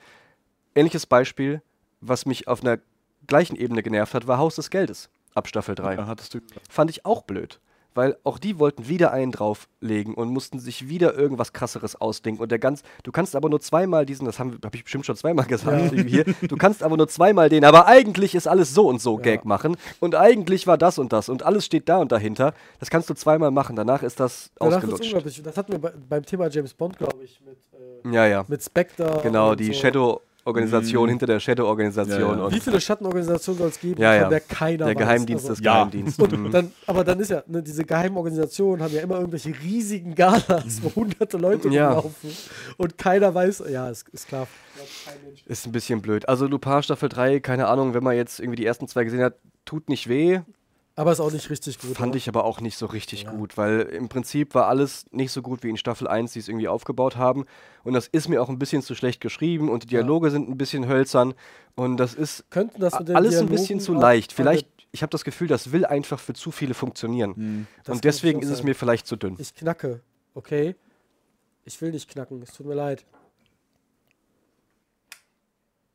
Speaker 2: Ähnliches Beispiel, was mich auf einer gleichen Ebene genervt hat, war Haus des Geldes ab Staffel 3
Speaker 3: Ja, hattest du.
Speaker 2: fand ich auch blöd. Weil auch die wollten wieder einen drauflegen und mussten sich wieder irgendwas krasseres ausdenken. Und der ganz, du kannst aber nur zweimal diesen, das habe hab ich bestimmt schon zweimal gesagt
Speaker 1: Ja.
Speaker 2: hier, du kannst aber nur zweimal den, aber eigentlich ist alles so und so
Speaker 1: Ja.
Speaker 2: Gag machen. Und eigentlich war das und das und alles steht da und dahinter. Das kannst du zweimal machen, danach ist das
Speaker 1: Danach
Speaker 2: ausgelutscht.
Speaker 1: unglaublich. Das hatten wir bei, beim Thema James Bond, glaube ich, mit, äh,
Speaker 2: Ja, ja.
Speaker 1: mit Spectre.
Speaker 2: Genau, die
Speaker 1: so.
Speaker 2: Shadow-Organisation
Speaker 3: Mhm.
Speaker 2: hinter der Shadow-Organisation.
Speaker 3: Ja, ja.
Speaker 2: und
Speaker 1: Wie viele Schattenorganisationen soll es geben,
Speaker 2: Ja,
Speaker 1: von
Speaker 2: ja.
Speaker 1: der keiner
Speaker 2: Der
Speaker 1: weiß?
Speaker 2: Geheimdienst
Speaker 1: Also-
Speaker 2: des
Speaker 3: Ja.
Speaker 2: Geheimdienstes. (laughs)
Speaker 1: Und
Speaker 2: Mhm.
Speaker 1: dann, aber dann ist ja, ne, diese geheimen Organisationen haben ja immer irgendwelche riesigen Galas, wo hunderte Leute
Speaker 2: Ja.
Speaker 1: rumlaufen. Und keiner weiß, ja, ist, ist klar.
Speaker 2: Ist ein bisschen blöd. Also Lupin Staffel 3, keine Ahnung, wenn man jetzt irgendwie die ersten zwei gesehen hat, tut nicht weh.
Speaker 1: Aber ist auch nicht richtig gut.
Speaker 2: Fand
Speaker 1: oder?
Speaker 2: ich aber auch nicht so richtig
Speaker 1: Ja.
Speaker 2: gut, weil im Prinzip war alles nicht so gut wie in Staffel 1, die es irgendwie aufgebaut haben. Und das ist mir auch ein bisschen zu schlecht geschrieben und die Dialoge sind ein bisschen hölzern. Und das ist
Speaker 1: Könnten das
Speaker 2: alles ein
Speaker 1: Dialogen
Speaker 2: bisschen zu leicht. Vielleicht, ich habe das Gefühl, das will einfach für zu viele funktionieren.
Speaker 3: Hm.
Speaker 2: Und deswegen ist es mir vielleicht zu dünn.
Speaker 1: Ich knacke, okay? Ich will nicht knacken, es tut mir leid.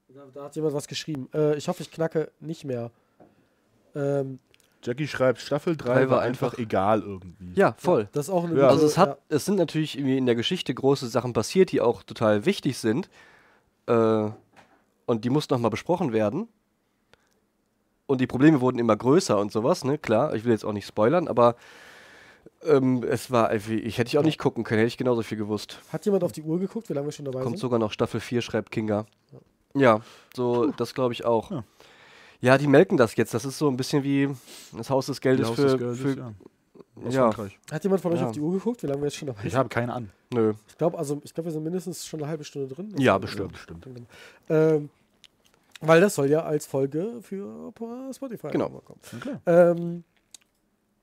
Speaker 1: Da, da hat jemand was geschrieben. Äh, ich hoffe, ich knacke nicht mehr. Ähm,
Speaker 3: Jackie schreibt, Staffel 3
Speaker 2: Drei
Speaker 3: war
Speaker 2: war
Speaker 3: einfach,
Speaker 2: einfach-
Speaker 3: egal irgendwie.
Speaker 2: Ja, voll.
Speaker 1: das ist auch eine
Speaker 3: Ja.
Speaker 2: Also es hat, es sind natürlich irgendwie in der Geschichte große Sachen passiert, die auch total wichtig sind. Äh, und die mussten nochmal besprochen werden. Und die Probleme wurden immer größer und sowas, ne? Klar, ich will jetzt auch nicht spoilern, aber ähm, es war, ich hätte ich auch nicht gucken können, hätte ich genauso viel gewusst.
Speaker 1: Hat jemand auf die Uhr geguckt, wie lange wir schon dabei
Speaker 2: Kommt
Speaker 1: sind?
Speaker 2: sogar noch Staffel 4, schreibt Kinga. Ja, so, das glaube ich auch.
Speaker 3: Ja.
Speaker 2: Ja, die melken das jetzt. Das ist so ein bisschen wie das Haus des Geldes
Speaker 3: Haus
Speaker 2: für.
Speaker 3: des Geldes,
Speaker 2: für
Speaker 3: ja.
Speaker 2: Ja.
Speaker 1: Hat jemand von euch
Speaker 2: Ja.
Speaker 1: auf die Uhr geguckt, wie lange wir jetzt schon dabei
Speaker 3: Ich
Speaker 1: sind?
Speaker 3: habe keine Ahnung.
Speaker 2: Nö.
Speaker 1: Ich glaube, also, ich glaube, wir sind mindestens schon eine halbe Stunde drin.
Speaker 2: Ja, bestimmt.
Speaker 3: bestimmt.
Speaker 1: Ähm, weil das soll ja als Folge für Spotify
Speaker 2: Genau.
Speaker 1: mal kommen.
Speaker 3: Klar.
Speaker 1: Ähm,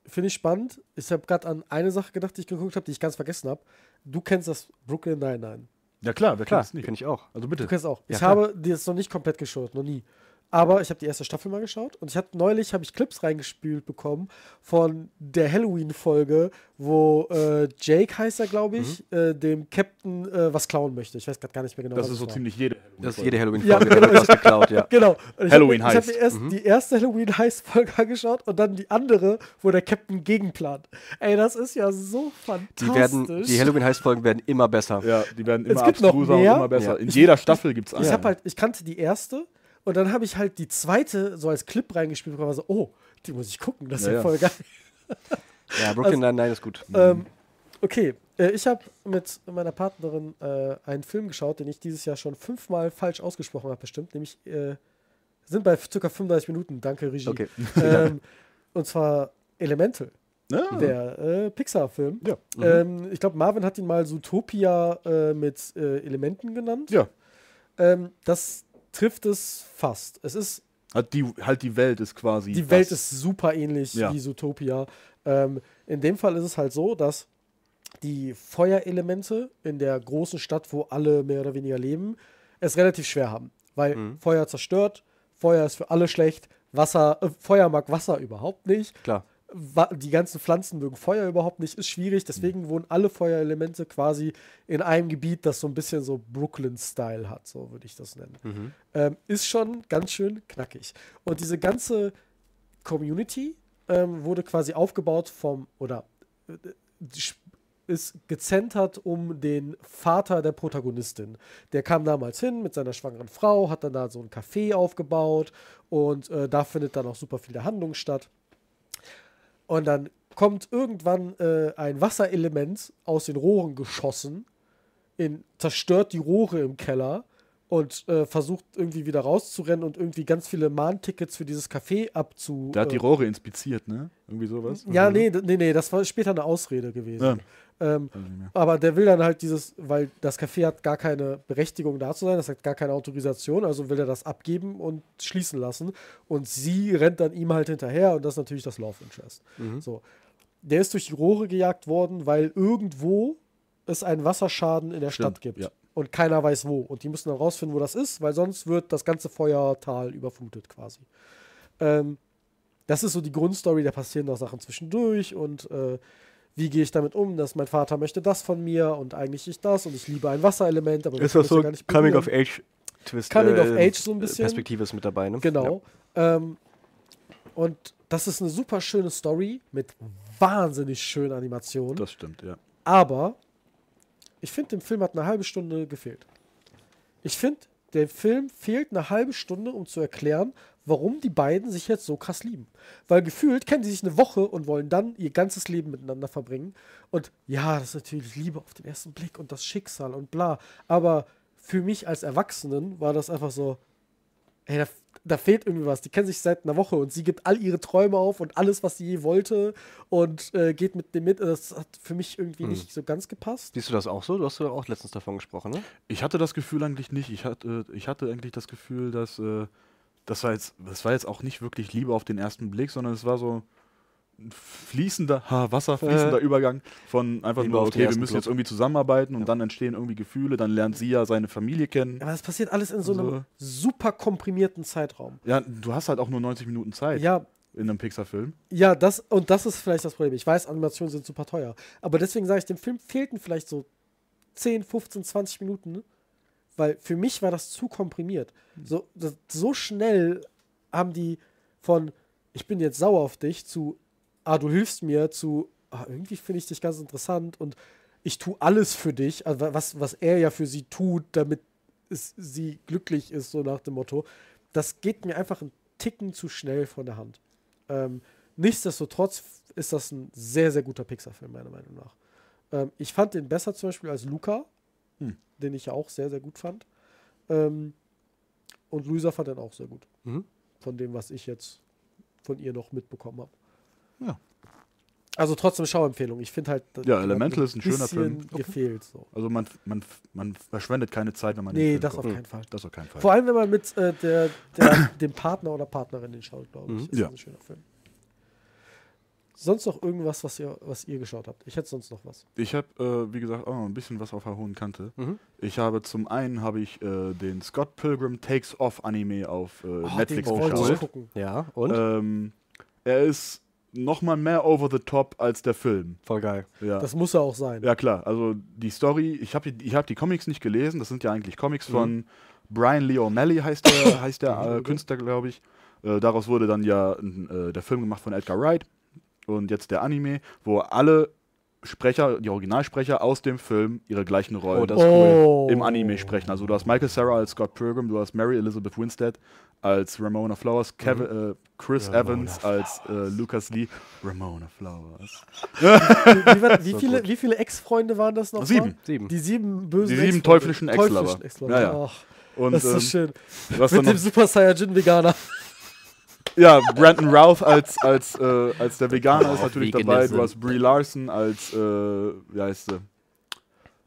Speaker 1: Finde ich spannend. Ich habe gerade an eine Sache gedacht, die ich geguckt habe, die ich ganz vergessen habe. Du kennst das Brooklyn Nine-Nine.
Speaker 3: Ja klar, wer
Speaker 2: Klar,
Speaker 3: kennt es nicht?
Speaker 2: finde ich auch.
Speaker 3: Also
Speaker 1: Du
Speaker 3: bitte.
Speaker 1: kennst auch.
Speaker 2: Ja,
Speaker 1: ich
Speaker 2: klar.
Speaker 1: habe die jetzt noch nicht komplett geschaut, noch nie. Aber ich habe die erste Staffel mal geschaut und ich hatte neulich habe ich Clips reingespült bekommen von der Halloween-Folge, wo äh, Jake heißt er, glaube ich, äh, dem Captain äh, was klauen möchte. Ich weiß gerade gar nicht mehr genau.
Speaker 3: Das
Speaker 1: was
Speaker 3: ist so
Speaker 1: war.
Speaker 3: ziemlich jede.
Speaker 2: Das ist jede
Speaker 1: Ja,
Speaker 2: Halloween-Folge, (laughs)
Speaker 1: genau.
Speaker 2: da wird was geklaut, ja. (laughs)
Speaker 1: Genau.
Speaker 3: Halloween
Speaker 1: hab, mir- ich
Speaker 3: heißt.
Speaker 1: habe erst die erste Halloween heißt Folge (laughs) angeschaut und dann die andere, wo der Captain gegenplant. Ey, das ist ja so fantastisch.
Speaker 2: Die, werden, die Halloween-Heist-Folgen werden immer besser.
Speaker 3: Ja, die werden
Speaker 1: Es
Speaker 3: immer
Speaker 1: gibt noch
Speaker 3: abstruser und immer besser.
Speaker 2: Ja.
Speaker 3: In jeder Staffel gibt es
Speaker 1: Ich habe halt, ich kannte die erste und dann habe ich halt die zweite so als Clip reingespielt bekommen. Also, oh, die muss ich gucken, das ist
Speaker 3: Ja,
Speaker 1: ja, voll geil.
Speaker 2: Ja, Brooklyn Nine-Nine ist gut.
Speaker 1: Ähm, okay, äh, ich habe mit meiner Partnerin äh, einen Film geschaut, den ich dieses Jahr schon fünfmal falsch ausgesprochen habe, bestimmt. Nämlich, äh, sind bei ca. 35 Minuten, danke Regie.
Speaker 2: Okay. (laughs)
Speaker 1: Ähm, und zwar Elemental,
Speaker 3: Ja.
Speaker 1: der äh, Pixar-Film.
Speaker 3: Ja.
Speaker 1: Ähm, ich glaube, Marvin hat ihn mal Zootopia äh, mit äh, Elementen genannt.
Speaker 3: ja.
Speaker 1: Ähm, das trifft es fast. Es ist
Speaker 3: Halt die, halt die Welt ist quasi.
Speaker 1: Die. Welt ist super ähnlich
Speaker 3: Ja.
Speaker 1: wie Zootopia. Ähm, in dem Fall ist es halt so, dass die Feuerelemente in der großen Stadt, wo alle mehr oder weniger leben, es relativ schwer haben. Weil
Speaker 2: Mhm.
Speaker 1: Feuer zerstört, Feuer ist für alle schlecht, Wasser, äh, Feuer mag Wasser überhaupt nicht.
Speaker 2: Klar.
Speaker 1: Die ganzen Pflanzen mögen Feuer überhaupt nicht, ist schwierig. Deswegen wohnen alle Feuerelemente quasi in einem Gebiet, das so ein bisschen so Brooklyn-Style hat, so würde ich das nennen
Speaker 2: Mhm.
Speaker 1: ähm, ist schon ganz schön knackig. Und diese ganze Community ähm, wurde quasi aufgebaut vom, oder äh, ist gezentert um den Vater der Protagonistin. Der kam damals hin mit seiner schwangeren Frau, hat dann da so ein Café aufgebaut und äh, da findet dann auch super viel der Handlung statt. Und dann kommt irgendwann äh, ein Wasserelement aus den Rohren geschossen, in, zerstört die Rohre im Keller und äh, versucht irgendwie wieder rauszurennen und irgendwie ganz viele Mahntickets für dieses Café abzu.
Speaker 3: Der hat die
Speaker 1: äh,
Speaker 3: Rohre inspiziert, ne? Irgendwie sowas.
Speaker 1: ja, nee, nee, nee, das war später eine Ausrede gewesen.
Speaker 3: Ja.
Speaker 1: Ähm, aber der will dann halt dieses, weil das Café hat gar keine Berechtigung da zu sein, das hat gar keine Autorisation, also will er das abgeben und schließen lassen. Und sie rennt dann ihm halt hinterher und das ist natürlich das Love Interest.
Speaker 2: Mhm.
Speaker 1: So. Der ist durch die Rohre gejagt worden, weil irgendwo es einen Wasserschaden in der
Speaker 3: Stimmt,
Speaker 1: Stadt gibt.
Speaker 3: ja.
Speaker 1: Und keiner weiß wo. Und die müssen dann rausfinden, wo das ist, weil sonst wird das ganze Feuertal überflutet quasi. Ähm, das ist so die Grundstory, da passieren noch Sachen zwischendurch und äh, wie gehe ich damit um, dass mein Vater möchte das von mir und eigentlich ich das und ich liebe ein Wasserelement, aber
Speaker 2: Ist das
Speaker 1: ja
Speaker 2: so
Speaker 1: gar nicht
Speaker 2: Coming of Age Twist?
Speaker 1: Coming of
Speaker 2: äh,
Speaker 1: Age so ein bisschen.
Speaker 2: Perspektive ist mit dabei, ne?
Speaker 1: Genau. Ähm, und das ist eine super schöne Story mit wahnsinnig schönen Animationen.
Speaker 3: Das stimmt, ja.
Speaker 1: Aber ich finde, dem Film hat eine halbe Stunde gefehlt. Ich finde, der Film fehlt eine halbe Stunde, um zu erklären, warum die beiden sich jetzt so krass lieben. Weil gefühlt kennen sie sich eine Woche und wollen dann ihr ganzes Leben miteinander verbringen. Und ja, das ist natürlich Liebe auf den ersten Blick und das Schicksal und bla. Aber für mich als Erwachsenen war das einfach so, ey, da, da fehlt irgendwie was. Die kennen sich seit einer Woche und sie gibt all ihre Träume auf und alles, was sie je wollte und äh, geht mit dem mit. Das hat für mich irgendwie nicht so ganz gepasst.
Speaker 2: Siehst du das auch so? Du hast ja auch letztens davon gesprochen, ne?
Speaker 3: Ich hatte das Gefühl eigentlich nicht. Ich hatte, ich hatte eigentlich das Gefühl, dass äh, das war jetzt, das war jetzt auch nicht wirklich Liebe auf den ersten Blick, sondern es war so ein fließender, ha, wasserfließender
Speaker 2: Äh.
Speaker 3: Übergang von einfach nur, okay, wir müssen jetzt irgendwie zusammenarbeiten und dann entstehen irgendwie Gefühle, dann lernt sie ja seine Familie kennen.
Speaker 1: Aber das passiert alles in so einem
Speaker 3: Also-
Speaker 1: super komprimierten Zeitraum.
Speaker 3: Ja, du hast halt auch nur 90 Minuten Zeit
Speaker 1: Ja,
Speaker 3: in einem Pixar-Film.
Speaker 1: ja, das und das ist vielleicht das Problem. Ich weiß, Animationen sind super teuer, aber deswegen sage ich, dem Film fehlten vielleicht so 10, 15, 20 Minuten, ne? Weil für mich war das zu komprimiert. So, das, so schnell haben die von ich bin jetzt sauer auf dich zu ah, du hilfst mir zu ah, irgendwie finde ich dich ganz interessant und ich tue alles für dich, also was, was er ja für sie tut, damit es, sie glücklich ist, so nach dem Motto. Das geht mir einfach einen Ticken zu schnell von der Hand. Ähm, nichtsdestotrotz ist das ein sehr, sehr guter Pixar-Film, meiner Meinung nach. Ähm, ich fand den besser zum Beispiel als Luca,
Speaker 3: Hm.
Speaker 1: den ich ja auch sehr, sehr gut fand. Ähm, und Luisa fand den auch sehr gut.
Speaker 2: Mhm.
Speaker 1: von dem, was ich jetzt von ihr noch mitbekommen habe.
Speaker 3: Ja.
Speaker 1: Also trotzdem Schauempfehlung. Ich finde halt,
Speaker 3: Ja, Elemental ist ein schöner Film.
Speaker 1: gefehlt. So.
Speaker 3: Also man, man, man verschwendet keine Zeit, wenn man den
Speaker 1: Nee,
Speaker 3: Film
Speaker 1: das
Speaker 3: guckt.
Speaker 1: auf keinen Fall.
Speaker 3: Das auf keinen Fall.
Speaker 1: Vor allem, wenn man mit äh, der, der, (coughs) dem Partner oder Partnerin den schaut, glaube ich.
Speaker 2: Mhm.
Speaker 1: Ist
Speaker 3: Ja.
Speaker 1: ein schöner Film. Sonst noch irgendwas, was ihr, was ihr geschaut habt? Ich hätte sonst noch was.
Speaker 3: Ich habe, äh, wie gesagt, auch noch ein bisschen was auf der hohen Kante.
Speaker 2: Mhm.
Speaker 3: Ich habe zum einen habe ich äh, den Scott Pilgrim Takes Off Anime auf äh,
Speaker 1: Oh,
Speaker 3: Netflix
Speaker 1: den ich
Speaker 3: geschaut.
Speaker 1: gucken.
Speaker 2: Ja, und?
Speaker 3: Ähm, er ist noch mal mehr over the top als der Film.
Speaker 2: Voll geil.
Speaker 3: Ja.
Speaker 1: Das muss er auch sein.
Speaker 3: Ja, klar. Also die Story, ich habe die, ich hab die Comics nicht gelesen. Das sind ja eigentlich Comics
Speaker 2: Mhm.
Speaker 3: von Brian Lee O'Malley, heißt der, (coughs) heißt der äh. Künstler, glaube ich. Äh, daraus wurde dann ja äh, der Film gemacht von Edgar Wright. Und jetzt der Anime, wo alle Sprecher, die Originalsprecher aus dem Film ihre gleichen Rollen
Speaker 2: Oh, das ist cool.
Speaker 1: Oh.
Speaker 3: im Anime sprechen. Also du hast Michael Sarah als Scott Pilgrim, du hast Mary Elizabeth Winstead als Ramona Flowers, Kevin, äh, Chris
Speaker 2: Ramona
Speaker 3: Evans als äh, Lucas Lee. Ramona Flowers.
Speaker 1: Wie, wie, wie, (laughs)
Speaker 2: So
Speaker 1: viele, wie viele Ex-Freunde waren das noch?
Speaker 3: Sieben.
Speaker 2: Sieben.
Speaker 1: Die sieben bösen
Speaker 3: Die sieben teuflischen Ex-Lover.
Speaker 1: Ex-Lover.
Speaker 3: Ja, ja. Und
Speaker 1: das ist so
Speaker 3: ähm,
Speaker 1: schön. Mit dem Super Saiyajin-Veganer.
Speaker 3: Ja, Brandon Routh als, als, äh, als der Veganer ist natürlich dabei. Du hast Brie Larson als, äh, wie heißt sie?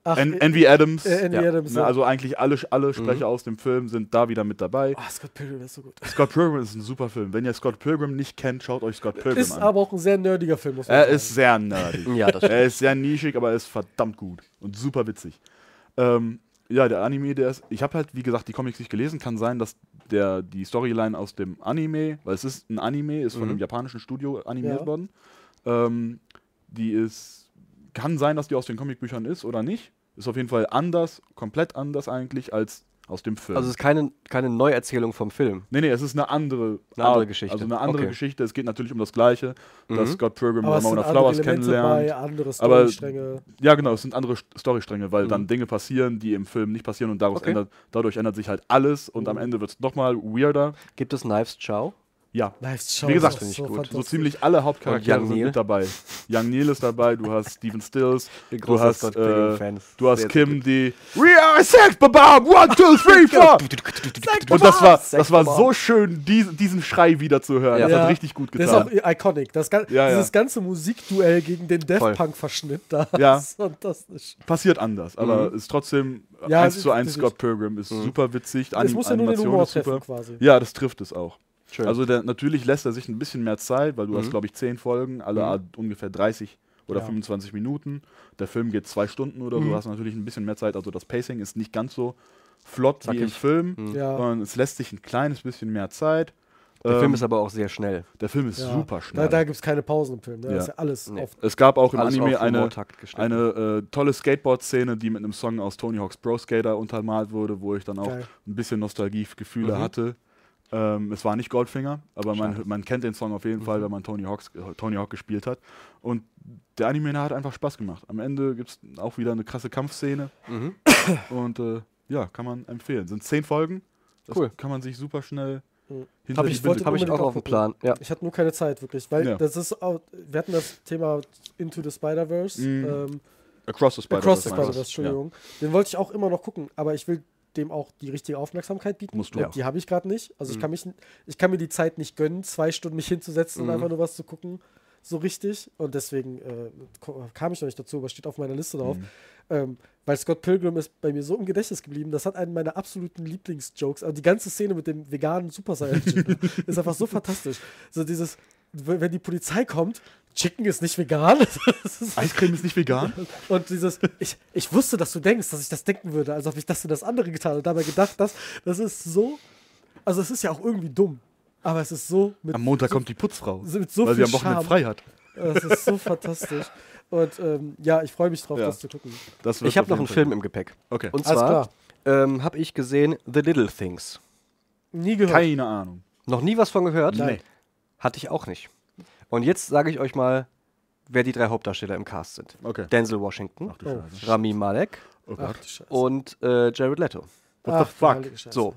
Speaker 1: Ach,
Speaker 3: En
Speaker 1: äh,
Speaker 3: Envy Adams.
Speaker 1: äh, Andy
Speaker 2: Ja.
Speaker 1: Adams.
Speaker 3: Ne,
Speaker 1: ja.
Speaker 3: also eigentlich alle, alle Sprecher aus dem Film sind da wieder mit dabei.
Speaker 1: Oh, Scott Pilgrim ist so gut.
Speaker 3: Scott Pilgrim ist ein super Film. Wenn ihr Scott Pilgrim nicht kennt, schaut euch Scott Pilgrim
Speaker 1: Ist
Speaker 3: an.
Speaker 1: aber auch ein sehr nerdiger Film, muss man
Speaker 3: Er
Speaker 1: sagen.
Speaker 3: ist sehr nerdig.
Speaker 2: Ja, das
Speaker 3: er ist sehr nischig, aber er ist verdammt gut und super witzig. Ähm, ja, der Anime, der ist. Ich habe halt, wie gesagt, die Comics nicht gelesen. Kann sein, dass der die Storyline aus dem Anime, weil es ist ein Anime, ist von
Speaker 2: Mhm.
Speaker 3: einem japanischen Studio animiert
Speaker 1: Ja.
Speaker 3: worden. Ähm, die ist. Kann sein, dass die aus den Comicbüchern ist oder nicht. Ist auf jeden Fall anders, komplett anders eigentlich als aus dem Film.
Speaker 2: Also es ist keine, keine Neuerzählung vom Film.
Speaker 3: nee, nee, es ist eine andere,
Speaker 2: Eine andere
Speaker 3: Art,
Speaker 2: Geschichte.
Speaker 3: Also eine andere
Speaker 2: Okay.
Speaker 3: Geschichte. Es geht natürlich um das Gleiche, dass
Speaker 2: Mhm.
Speaker 3: Scott Pilgrim
Speaker 1: aber es sind
Speaker 3: Ramona
Speaker 1: andere
Speaker 3: Flowers
Speaker 1: Elemente
Speaker 3: kennenlernt.
Speaker 1: bei, andere
Speaker 3: Aber-
Speaker 1: Storystränge.
Speaker 3: Ja, genau, es sind andere St- Storystränge, weil
Speaker 2: Mhm.
Speaker 3: dann Dinge passieren, die im Film nicht passieren und daraus
Speaker 2: Okay.
Speaker 3: ändert, dadurch ändert sich halt alles und am
Speaker 1: Mhm.
Speaker 3: Ende wird es nochmal weirder.
Speaker 2: Gibt es Knives Chow?
Speaker 3: Ja. Wie gesagt,
Speaker 2: finde ich gut. So
Speaker 3: so
Speaker 1: fantastisch.
Speaker 3: ziemlich alle Hauptcharaktere sind
Speaker 2: Neil?
Speaker 3: mit dabei. Young Neil ist dabei, du hast (laughs) Steven Stills,
Speaker 2: bin
Speaker 3: du hast, äh, du hast
Speaker 2: Sehr,
Speaker 3: Kim, die We are sex babam, one, two, three, (laughs) four. Und das war, das war so schön, diesen, diesen Schrei wieder zu hören.
Speaker 2: Ja.
Speaker 3: Das
Speaker 1: Ja.
Speaker 3: hat richtig gut
Speaker 1: Das ist
Speaker 3: getan.
Speaker 1: auch iconic. Das, gan-
Speaker 3: Ja, ja.
Speaker 1: dieses ganze Musikduell gegen den
Speaker 2: Voll.
Speaker 1: Punk-Verschnitt da. (laughs)
Speaker 3: Ja.
Speaker 1: ist fantastisch.
Speaker 3: Passiert anders, aber
Speaker 2: Mhm.
Speaker 3: ist trotzdem
Speaker 1: Ja,
Speaker 3: eins
Speaker 1: es
Speaker 3: zu
Speaker 1: ist-
Speaker 3: eins
Speaker 1: es ist-
Speaker 3: Scott Pilgrim, ist
Speaker 2: Mhm.
Speaker 3: super witzig,
Speaker 1: Es
Speaker 3: Anim
Speaker 1: muss ja nur den
Speaker 3: Animation
Speaker 1: Humor
Speaker 3: ist super.
Speaker 1: treffen quasi.
Speaker 3: Ja, das trifft es auch.
Speaker 2: Schön.
Speaker 3: Also der, natürlich lässt er sich ein bisschen mehr Zeit, weil du hast,
Speaker 2: Mhm.
Speaker 3: glaube ich, zehn Folgen, alle
Speaker 2: Mhm.
Speaker 3: Art ungefähr 30 oder
Speaker 1: Ja.
Speaker 3: 25 Minuten. Der Film geht zwei Stunden oder
Speaker 1: Mhm.
Speaker 3: so, hast natürlich ein bisschen mehr Zeit. Also das Pacing ist nicht ganz so flott wie im
Speaker 2: Zackig.
Speaker 3: Film,
Speaker 2: Mhm.
Speaker 1: Ja.
Speaker 3: sondern es lässt sich ein kleines bisschen mehr Zeit.
Speaker 2: Der
Speaker 3: Ähm,
Speaker 2: Film ist aber auch sehr schnell.
Speaker 3: der Film ist
Speaker 1: Ja.
Speaker 3: super
Speaker 1: Da,
Speaker 3: schnell.
Speaker 1: da gibt es keine Pausen im Film. Ne?
Speaker 3: Ja.
Speaker 1: Ist ja alles
Speaker 2: Nee.
Speaker 1: auf.
Speaker 3: es gab auch im
Speaker 2: Alles
Speaker 3: Anime eine, eine äh, tolle Skateboard-Szene, die mit einem Song aus Tony Hawk's Pro Skater untermalt wurde, wo ich dann auch
Speaker 1: Geil.
Speaker 3: ein bisschen Nostalgiegefühle
Speaker 2: Mhm.
Speaker 3: hatte. Ähm, es war nicht Goldfinger, aber man, man kennt den Song auf jeden Fall,
Speaker 2: Mhm.
Speaker 3: wenn man Tony, Hawks, äh, Tony Hawk gespielt hat. Und der Anime hat einfach Spaß gemacht. Am Ende gibt es auch wieder eine krasse Kampfszene
Speaker 2: Mhm. (coughs)
Speaker 3: und äh, ja, kann man empfehlen. Sind zehn Folgen. Das
Speaker 2: Cool.
Speaker 3: kann man sich super schnell
Speaker 1: Mhm.
Speaker 2: Habe ich,
Speaker 1: wollte-
Speaker 2: hab ich auch auf dem. Plan. Ja.
Speaker 1: Ich hatte nur keine Zeit, wirklich. Weil
Speaker 3: Ja.
Speaker 1: das ist auch, wir hatten das Thema Into the Spider-Verse.
Speaker 3: Mhm.
Speaker 1: Ähm,
Speaker 3: Across the Spider-Verse.
Speaker 1: Across the? Spider-Verse, Entschuldigung. Den wollte ich auch immer noch gucken, aber ich will dem auch die richtige Aufmerksamkeit bieten.
Speaker 3: Musst du
Speaker 1: Und
Speaker 3: auch.
Speaker 1: Die habe ich gerade nicht. Also ich
Speaker 2: Mhm.
Speaker 1: kann mich, ich kann mir die Zeit nicht gönnen, zwei Stunden mich hinzusetzen und
Speaker 2: Mhm.
Speaker 1: einfach nur was zu gucken, so richtig. Und deswegen äh, kam ich noch nicht dazu, aber steht auf meiner Liste drauf.
Speaker 3: Mhm.
Speaker 1: Ähm, weil Scott Pilgrim ist bei mir so im Gedächtnis geblieben. Das hat einen meiner absoluten Lieblingsjokes. Also die ganze Szene mit dem veganen Super Saiyan (laughs) ist einfach so fantastisch. So dieses, wenn die Polizei kommt, Chicken ist nicht vegan. (laughs) Das ist
Speaker 3: Eiscreme ist nicht vegan?
Speaker 1: und dieses, ich, ich wusste, dass du denkst, dass ich das denken würde, als ob ich das und das andere getan und dabei gedacht, dass das ist so. Also es ist ja auch irgendwie dumm. Aber es ist so mit,
Speaker 3: Am Montag
Speaker 1: so,
Speaker 3: kommt die Putzfrau,
Speaker 1: so, mit so
Speaker 3: weil sie
Speaker 1: viel
Speaker 3: am Wochenende
Speaker 1: Charme.
Speaker 3: frei hat.
Speaker 1: Es ist so fantastisch. Und ähm, ja, ich freue mich drauf,
Speaker 3: Ja.
Speaker 1: das zu gucken.
Speaker 3: Das
Speaker 2: Ich habe noch einen
Speaker 3: Fall
Speaker 2: Film im Gepäck.
Speaker 3: Okay.
Speaker 2: Und zwar ähm, habe ich gesehen The Little Things.
Speaker 1: Nie gehört.
Speaker 3: Keine Ahnung.
Speaker 2: Noch nie was von gehört?
Speaker 1: Nein.
Speaker 2: Hatte ich auch nicht. Und jetzt sage ich euch mal, wer die drei Hauptdarsteller im Cast sind.
Speaker 3: Okay.
Speaker 2: Denzel Washington,
Speaker 3: Ach
Speaker 1: Oh.
Speaker 2: Rami Malek
Speaker 3: Oh
Speaker 1: Ach
Speaker 2: und äh, Jared Leto.
Speaker 3: What the fuck?
Speaker 2: So.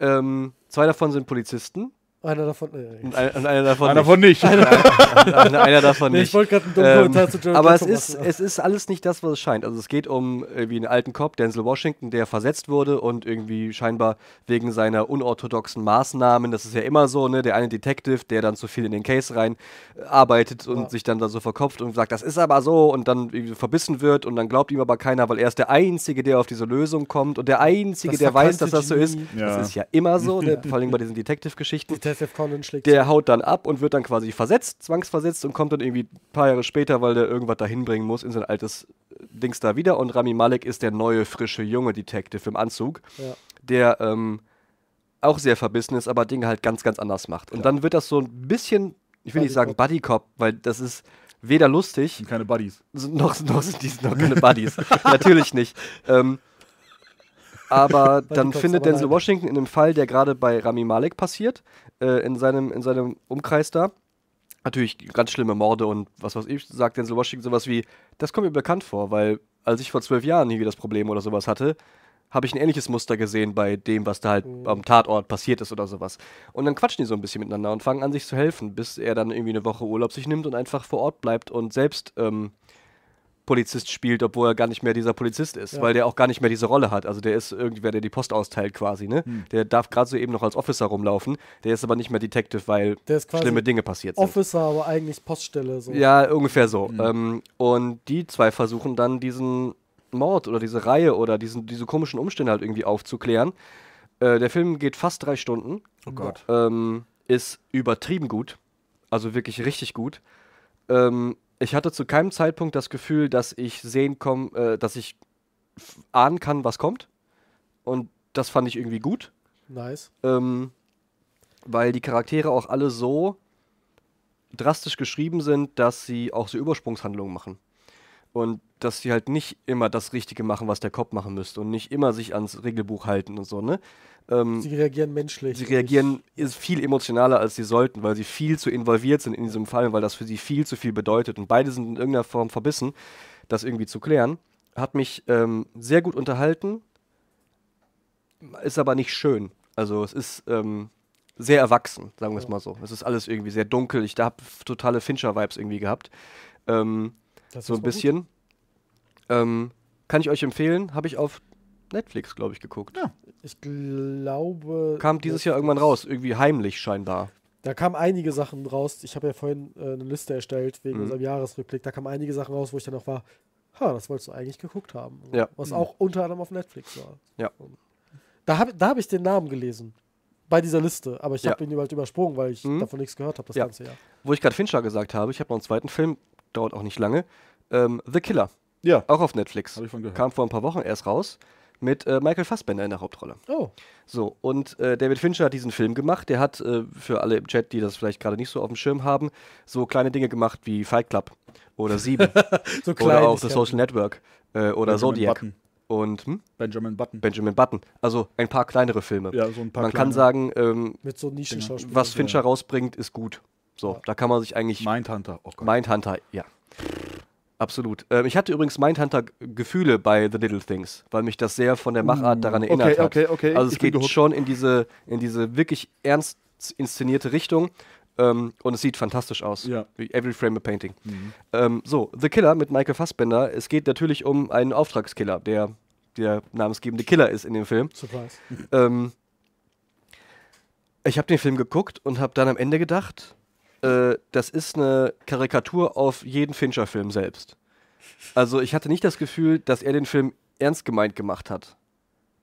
Speaker 2: Ähm, zwei davon sind Polizisten.
Speaker 1: Einer davon. Nee,
Speaker 2: Und ein- und einer davon
Speaker 3: Einer
Speaker 2: nicht.
Speaker 3: von nicht. (laughs)
Speaker 2: Einer, einer davon
Speaker 1: nee,
Speaker 2: nicht.
Speaker 1: ich wollte gerade einen dummen
Speaker 2: Ähm,
Speaker 1: Kommentar zu Jared
Speaker 2: aber es ist,
Speaker 1: machen.
Speaker 2: es ist alles nicht das, was es scheint. Also es geht um irgendwie einen alten Cop, Denzel Washington, der versetzt wurde und irgendwie scheinbar wegen seiner unorthodoxen Maßnahmen, das ist ja immer so, ne, der eine Detective, der dann zu viel in den Case rein äh, arbeitet und
Speaker 1: Ja.
Speaker 2: sich dann da so verkopft und sagt, das ist aber so und dann verbissen wird und dann glaubt ihm aber keiner, weil er ist der Einzige, der auf diese Lösung kommt und der Einzige,
Speaker 1: Das
Speaker 2: der weiß, dass das so ist.
Speaker 3: Ja.
Speaker 2: Das ist ja immer so, ne, (laughs) vor allem bei diesen Detective-Geschichten.
Speaker 1: Detective Conan schlägt
Speaker 2: Der haut dann ab und wird dann quasi versetzt, zwangsversetzt und kommt dann irgendwie ein paar Jahre später, weil der irgendwas dahin bringen muss, in sein altes äh, Dings da wieder. Und Rami Malek ist der neue, frische, junge Detective im Anzug,
Speaker 1: Ja.
Speaker 2: der ähm, auch sehr verbissen ist, aber Dinge halt ganz, ganz anders macht. Und dann wird das so ein bisschen, ich will nicht sagen Buddy Cop, weil das ist weder lustig,
Speaker 3: Sind keine Buddies. (laughs)
Speaker 2: noch, noch sind die noch keine Buddies. (laughs) Natürlich nicht. Ähm, aber (laughs) dann findet
Speaker 1: aber
Speaker 2: Denzel
Speaker 1: nein.
Speaker 2: Washington in einem Fall, der gerade bei Rami Malek passiert, äh, in, seinem, in seinem Umkreis da, natürlich ganz schlimme Morde und was weiß ich, sagt Denzel Washington sowas wie, das kommt mir bekannt vor, weil als ich vor zwölf Jahren hier das Problem oder sowas hatte, habe ich ein ähnliches Muster gesehen bei dem, was da halt am Tatort passiert ist oder sowas. Und dann quatschen die so ein bisschen miteinander und fangen an, sich zu helfen, bis er dann irgendwie eine Woche Urlaub sich nimmt und einfach vor Ort bleibt und selbst ähm, Polizist spielt, obwohl er gar nicht mehr dieser Polizist ist,
Speaker 1: Ja.
Speaker 2: weil der auch gar nicht mehr diese Rolle hat. Also der ist irgendwer, der die Post austeilt quasi, ne? Der darf gerade so eben noch als Officer rumlaufen, der ist aber nicht mehr Detective, weil
Speaker 1: Der ist quasi
Speaker 2: schlimme Dinge passiert sind.
Speaker 1: Officer, aber eigentlich Poststelle. So.
Speaker 2: Ja, ungefähr so. Ähm, und die zwei versuchen dann diesen Mord oder diese Reihe oder diesen, diese komischen Umstände halt irgendwie aufzuklären. Äh, der Film geht fast drei Stunden.
Speaker 3: Oh Gott.
Speaker 2: Ähm, ist übertrieben gut. Also wirklich richtig gut. Ähm, ich hatte zu keinem Zeitpunkt das Gefühl, dass ich sehen komm, äh, dass ich ahnen kann, was kommt. Und das fand ich irgendwie gut
Speaker 1: Nice.
Speaker 2: ähm, weil die Charaktere auch alle so drastisch geschrieben sind, dass sie auch so Übersprungshandlungen machen. Und dass sie halt nicht immer das Richtige machen, was der Kopf machen müsste und nicht immer sich ans Regelbuch halten und so, ne? Ähm,
Speaker 1: Sie reagieren menschlich.
Speaker 2: sie reagieren ist viel emotionaler, als sie sollten, weil sie viel zu involviert sind in diesem Fall, weil das für sie viel zu viel bedeutet. Und beide sind in irgendeiner Form verbissen, das irgendwie zu klären. Hat mich ähm, sehr gut unterhalten, ist aber nicht schön. Also es ist ähm, sehr erwachsen, sagen wir es mal so. Es ist alles irgendwie sehr dunkel. Ich habe totale Fincher-Vibes irgendwie gehabt. Ähm,
Speaker 1: Das
Speaker 2: so ein bisschen. Ähm, kann ich euch empfehlen. Habe ich auf Netflix, glaube ich, geguckt.
Speaker 3: Ja.
Speaker 1: Ich glaube.
Speaker 2: Kam dieses Jahr irgendwann raus, irgendwie heimlich scheinbar.
Speaker 1: Da kamen einige Sachen raus. Ich habe ja vorhin äh, eine Liste erstellt wegen
Speaker 2: Mhm.
Speaker 1: unserem Jahresrückblick. Da kamen einige Sachen raus, wo ich dann auch war, ha, das wolltest du eigentlich geguckt haben.
Speaker 2: Ja.
Speaker 1: Was auch unter anderem auf Netflix war.
Speaker 2: Ja.
Speaker 1: Da habe da hab ich den Namen gelesen. Bei dieser Liste. Aber ich
Speaker 2: Ja.
Speaker 1: habe ihn halt übersprungen, weil ich
Speaker 2: Mhm.
Speaker 1: davon nichts gehört habe das ganze Jahr.
Speaker 2: Wo ich gerade Fincher gesagt habe, ich habe noch einen zweiten Film, dauert auch nicht lange. Ähm, The Killer,
Speaker 3: Ja,
Speaker 2: auch auf Netflix.
Speaker 3: habe ich von gehört.
Speaker 2: Kam vor ein paar Wochen erst raus mit äh, Michael Fassbender in der Hauptrolle.
Speaker 1: Oh,
Speaker 2: So, und äh, David Fincher hat diesen Film gemacht. Der hat äh, für alle im Chat, die das vielleicht gerade nicht so auf dem Schirm haben, so kleine Dinge gemacht wie Fight Club oder Sieben (laughs)
Speaker 1: so
Speaker 2: oder
Speaker 1: klein.
Speaker 2: auch The Social Network äh, oder
Speaker 3: Benjamin
Speaker 2: Zodiac
Speaker 3: Button.
Speaker 2: und hm?
Speaker 3: Benjamin Button.
Speaker 2: Benjamin Button. Also ein paar kleinere Filme.
Speaker 3: Ja, so ein paar
Speaker 2: Man kann
Speaker 3: kleine-
Speaker 2: sagen, ähm,
Speaker 1: Mit so
Speaker 2: was Fincher rausbringt, ist gut. So,
Speaker 1: Ja.
Speaker 2: da kann man sich eigentlich
Speaker 3: Mindhunter. Oh Gott.
Speaker 2: Mindhunter, ja. Absolut. Ähm, ich hatte übrigens Mindhunter-Gefühle bei The Little Things, weil mich das sehr von der Machart daran erinnert
Speaker 3: okay,
Speaker 2: hat.
Speaker 3: okay, okay.
Speaker 2: Also es
Speaker 3: Ich
Speaker 2: geht schon in diese, in diese wirklich ernst inszenierte Richtung ähm, und es sieht fantastisch aus.
Speaker 3: Ja.
Speaker 2: Wie Every Frame a Painting. Ähm, so, The Killer mit Michael Fassbender. Es geht natürlich um einen Auftragskiller, der der namensgebende Killer ist in dem Film.
Speaker 1: Surprise.
Speaker 2: Ähm, ich habe den Film geguckt und habe dann am Ende gedacht, äh, das ist eine Karikatur auf jeden Fincher-Film selbst. Also ich hatte nicht das Gefühl, dass er den Film ernst gemeint gemacht hat.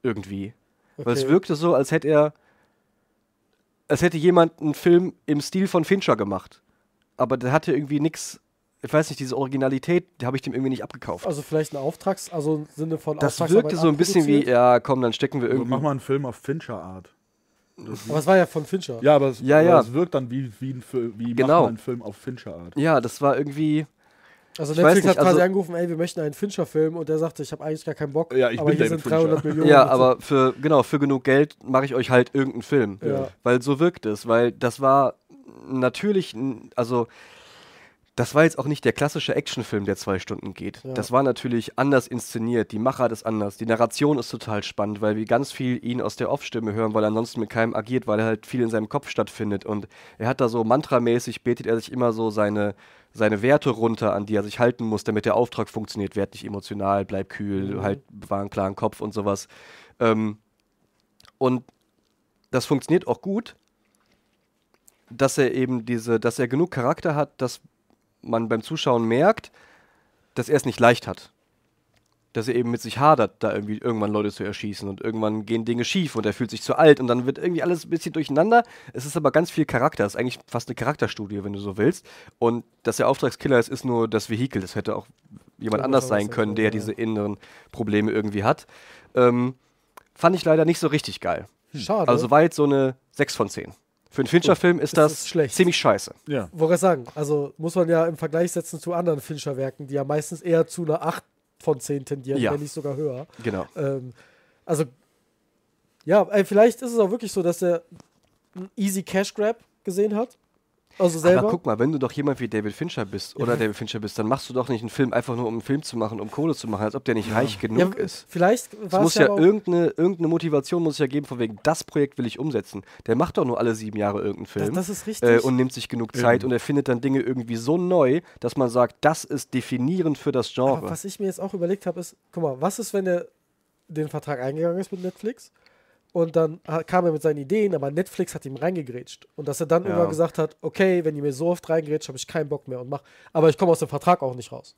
Speaker 2: Irgendwie. Weil es
Speaker 1: Okay.
Speaker 2: wirkte so, als hätte er, als hätte jemand einen Film im Stil von Fincher gemacht. Aber der hatte irgendwie nichts, ich weiß nicht, diese Originalität, die habe ich dem irgendwie nicht abgekauft.
Speaker 1: Also vielleicht ein Auftrags-, also im Sinne von
Speaker 2: Das wirkte so ein bisschen wie, ja, komm, dann stecken wir
Speaker 3: Also
Speaker 2: irgendwie.
Speaker 3: mach mal einen Film auf Fincher-Art.
Speaker 1: Aber es war ja von Fincher.
Speaker 3: Ja, aber es,
Speaker 2: Ja,
Speaker 3: aber
Speaker 2: ja.
Speaker 3: es wirkt dann wie, wie, ein, wie macht
Speaker 2: Genau.
Speaker 3: man einen Film auf Fincher-Art.
Speaker 2: Ja, das war irgendwie.
Speaker 1: Also Netflix
Speaker 2: nicht,
Speaker 1: hat quasi
Speaker 2: also-
Speaker 1: angerufen, ey, wir möchten einen Fincher-Film und der sagte, ich habe eigentlich gar keinen Bock,
Speaker 3: Ja, ich
Speaker 1: aber
Speaker 3: bin
Speaker 1: hier sind 300
Speaker 3: Fincher.
Speaker 1: Millionen.
Speaker 2: Ja, aber für, genau, für genug Geld mache ich euch halt irgendeinen Film.
Speaker 1: Ja.
Speaker 2: Weil so wirkt es, weil das war natürlich, also Das war jetzt auch nicht der klassische Actionfilm, der zwei Stunden geht.
Speaker 1: Ja.
Speaker 2: Das war natürlich anders inszeniert. Die Machart ist anders. Die Narration ist total spannend, weil wir ganz viel ihn aus der Off-Stimme hören, weil er ansonsten mit keinem agiert, weil er halt viel in seinem Kopf stattfindet. Und er hat da so mantramäßig, betet er sich immer so seine, seine Werte runter, an die er sich halten muss, damit der Auftrag funktioniert. Werd nicht emotional, bleib kühl,
Speaker 1: Mhm.
Speaker 2: halt bewahr einen klaren Kopf und sowas. Ähm, und das funktioniert auch gut, dass er eben diese, dass er genug Charakter hat, dass man beim Zuschauen merkt, dass er es nicht leicht hat. Dass er eben mit sich hadert, da irgendwie irgendwann Leute zu erschießen und irgendwann gehen Dinge schief und er fühlt sich zu alt und dann wird irgendwie alles ein bisschen durcheinander. Es ist aber ganz viel Charakter. Es ist eigentlich fast eine Charakterstudie, wenn du so willst. Und dass er Auftragskiller ist, ist nur das Vehikel. Das hätte auch jemand
Speaker 1: Ja,
Speaker 2: anders sein können,
Speaker 1: können,
Speaker 2: der
Speaker 1: ja.
Speaker 2: diese inneren Probleme irgendwie hat. Ähm, fand ich leider nicht so richtig geil.
Speaker 1: Schade.
Speaker 2: Also war jetzt so eine 6 von 10. Für einen Fincher-Film ist
Speaker 1: Das
Speaker 2: das,
Speaker 1: ist schlecht.
Speaker 2: ziemlich scheiße.
Speaker 3: Ja.
Speaker 1: Wollte ich sagen, also muss man ja im Vergleich setzen zu anderen Fincher-Werken, die ja meistens eher zu einer 8 von 10 tendieren,
Speaker 2: Ja.
Speaker 1: wenn nicht sogar höher.
Speaker 2: Genau.
Speaker 1: Ähm, also, ja, ey, vielleicht ist es auch wirklich so, dass er einen Easy Cash Grab gesehen hat. Also selber.
Speaker 2: Aber guck mal, wenn du doch jemand wie David Fincher bist oder
Speaker 1: Ja.
Speaker 2: David Fincher bist, dann machst du doch nicht einen Film einfach nur, um einen Film zu machen, um Kohle zu machen, als ob der nicht reich genug
Speaker 1: ja,
Speaker 2: ist.
Speaker 1: Vielleicht
Speaker 2: Es
Speaker 1: war
Speaker 2: muss
Speaker 1: es
Speaker 2: ja
Speaker 1: ja,
Speaker 2: irgendeine, irgendeine Motivation muss es ja geben, von wegen, das Projekt will ich umsetzen. Der macht doch nur alle sieben Jahre irgendeinen
Speaker 1: das,
Speaker 2: Film
Speaker 1: das ist richtig.
Speaker 2: äh, und nimmt sich genug Zeit
Speaker 3: Eben.
Speaker 2: und er findet dann Dinge irgendwie so neu, dass man sagt, das ist definierend für das
Speaker 1: Aber
Speaker 2: Genre.
Speaker 1: was ich mir jetzt auch überlegt habe, ist, guck mal, was ist, wenn er den Vertrag eingegangen ist mit Netflix und dann kam er mit seinen Ideen, aber Netflix hat ihm reingegrätscht und dass er dann
Speaker 2: Ja.
Speaker 1: irgendwann gesagt hat, okay, wenn ihr mir so oft reingrätscht, habe ich keinen Bock mehr und mach, aber ich komme aus dem Vertrag auch nicht raus.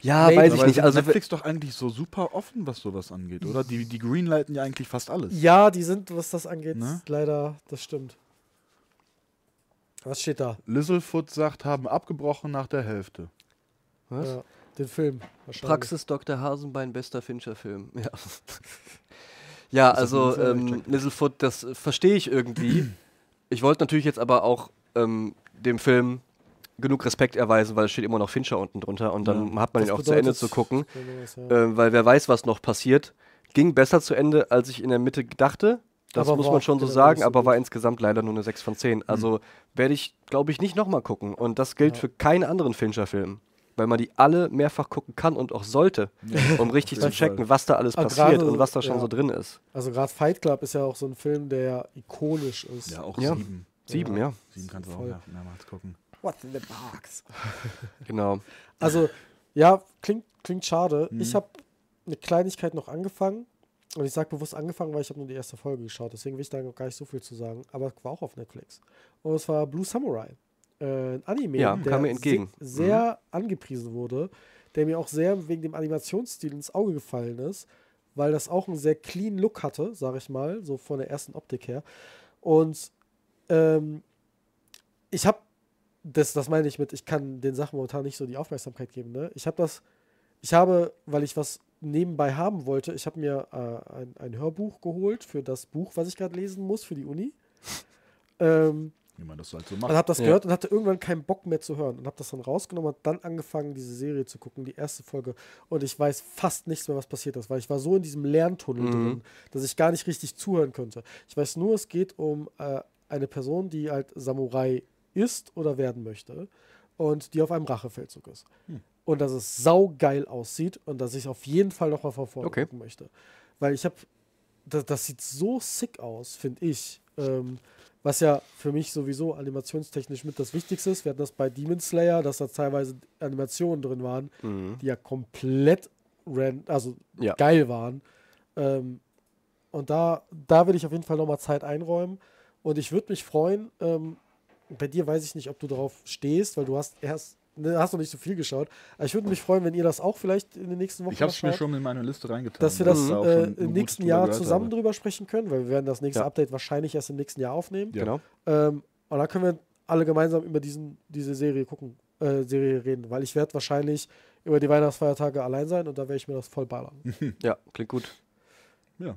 Speaker 2: Ja,
Speaker 1: Maybe.
Speaker 2: weiß
Speaker 3: Aber
Speaker 2: ich nicht.
Speaker 3: ist
Speaker 2: Also,
Speaker 3: Netflix doch eigentlich so super offen, was sowas angeht, oder? Die, die greenlighten ja eigentlich fast alles.
Speaker 1: Ja, die sind, was das angeht,
Speaker 3: Ne?
Speaker 1: leider, das stimmt. Was steht da?
Speaker 3: Lizzlefoot sagt, haben abgebrochen nach der Hälfte.
Speaker 2: was?
Speaker 1: Ja, den Film. wahrscheinlich.
Speaker 2: Praxis Dr. Hasenbein, bester Fincher-Film. (laughs) Ja, ja also ähm,
Speaker 3: gecheckt.
Speaker 2: Lizzlefoot, das verstehe ich irgendwie. ich wollte natürlich jetzt aber auch ähm, dem Film genug Respekt erweisen, weil es steht immer noch Fincher unten drunter und dann
Speaker 3: Ja.
Speaker 2: hat man ihn auch zu Ende zu gucken,
Speaker 1: ja.
Speaker 2: äh, weil wer weiß, was noch passiert. Ging besser zu Ende, als ich in der Mitte dachte. Das
Speaker 1: Aber
Speaker 2: muss man schon so sagen,
Speaker 1: so
Speaker 2: aber
Speaker 1: gut.
Speaker 2: war insgesamt leider nur eine 6 von 10. Also werde ich, glaube ich, nicht nochmal gucken. Und das gilt
Speaker 1: Ja.
Speaker 2: für keinen anderen Fincher-Film. Weil man die alle mehrfach gucken kann und auch sollte, (laughs) um richtig zu checken,
Speaker 3: Fall.
Speaker 2: was da alles
Speaker 1: Ah,
Speaker 2: passiert
Speaker 1: gerade
Speaker 2: und was da schon
Speaker 1: ja.
Speaker 2: so drin ist.
Speaker 1: Also gerade Fight Club ist ja auch so ein Film, der ja ikonisch ist.
Speaker 3: Ja, auch
Speaker 2: Ja.
Speaker 3: sieben.
Speaker 2: Sieben,
Speaker 1: Ja.
Speaker 2: ja,
Speaker 3: Sieben kannst du auch mehr, mehrmals gucken.
Speaker 1: What's in the box? (laughs)
Speaker 2: genau.
Speaker 1: Also, ja, klingt, klingt schade.
Speaker 3: Mhm.
Speaker 1: Ich habe eine Kleinigkeit noch angefangen. Und ich sage bewusst angefangen, weil ich habe nur die erste Folge geschaut. Deswegen will ich da noch gar nicht so viel zu sagen. Aber es war auch auf Netflix. Und es war Blue Samurai. Äh, ein Anime,
Speaker 2: Ja,
Speaker 1: der sehr angepriesen wurde. Der mir auch sehr wegen dem Animationsstil ins Auge gefallen ist. Weil das auch einen sehr clean Look hatte, sage ich mal. So von der ersten Optik her. Und ähm, ich habe das, das meine ich mit, ich kann den Sachen momentan nicht so die Aufmerksamkeit geben. Ne? Ich habe das, ich habe, weil ich was nebenbei haben wollte, ich habe mir äh, ein, ein Hörbuch geholt für das Buch, was ich gerade lesen muss für die Uni. (laughs) ähm,
Speaker 3: Wie man das halt so
Speaker 1: und
Speaker 3: macht.
Speaker 1: habe das
Speaker 2: Ja.
Speaker 1: gehört und hatte irgendwann keinen Bock mehr zu hören und habe das dann rausgenommen und dann angefangen, diese Serie zu gucken, die erste Folge. Und ich weiß fast nichts mehr, was passiert ist, weil ich war so in diesem Lerntunnel
Speaker 2: Mhm.
Speaker 1: drin, dass ich gar nicht richtig zuhören konnte. Ich weiß nur, es geht um äh, eine Person, die halt Samurai ist oder werden möchte und die auf einem Rachefeldzug ist.
Speaker 3: Hm.
Speaker 1: Und dass es saugeil aussieht und dass ich auf jeden Fall nochmal von vorne
Speaker 2: Okay.
Speaker 1: gucken möchte. Weil ich habe, das, das sieht so sick aus, finde ich. Ähm, was ja für mich sowieso animationstechnisch mit das Wichtigste ist. Wir hatten das bei Demon Slayer, dass da teilweise Animationen drin waren,
Speaker 2: Mhm.
Speaker 1: die ja komplett ran, also
Speaker 2: Ja.
Speaker 1: geil waren. Ähm, und da, da will ich auf jeden Fall nochmal Zeit einräumen. Und ich würde mich freuen, ähm, bei dir weiß ich nicht, ob du darauf stehst, weil du hast erst, hast noch nicht so viel geschaut. Aber ich würde mich freuen, wenn ihr das auch vielleicht in den nächsten Wochen
Speaker 3: Ich habe es mir schon in meine Liste reingetan.
Speaker 1: dass wir
Speaker 3: weil
Speaker 1: das
Speaker 3: da
Speaker 1: äh, im nächsten Jahr zusammen
Speaker 3: habe.
Speaker 1: drüber sprechen können, weil wir werden das nächste
Speaker 2: Ja.
Speaker 1: Update wahrscheinlich erst im nächsten Jahr aufnehmen.
Speaker 3: Ja.
Speaker 2: Genau.
Speaker 1: Ähm, und dann können wir alle gemeinsam über diesen, diese Serie gucken, äh, Serie reden, weil ich werde wahrscheinlich über die Weihnachtsfeiertage allein sein und da werde ich mir das voll ballern. (laughs)
Speaker 2: Ja, klingt gut.
Speaker 3: Ja.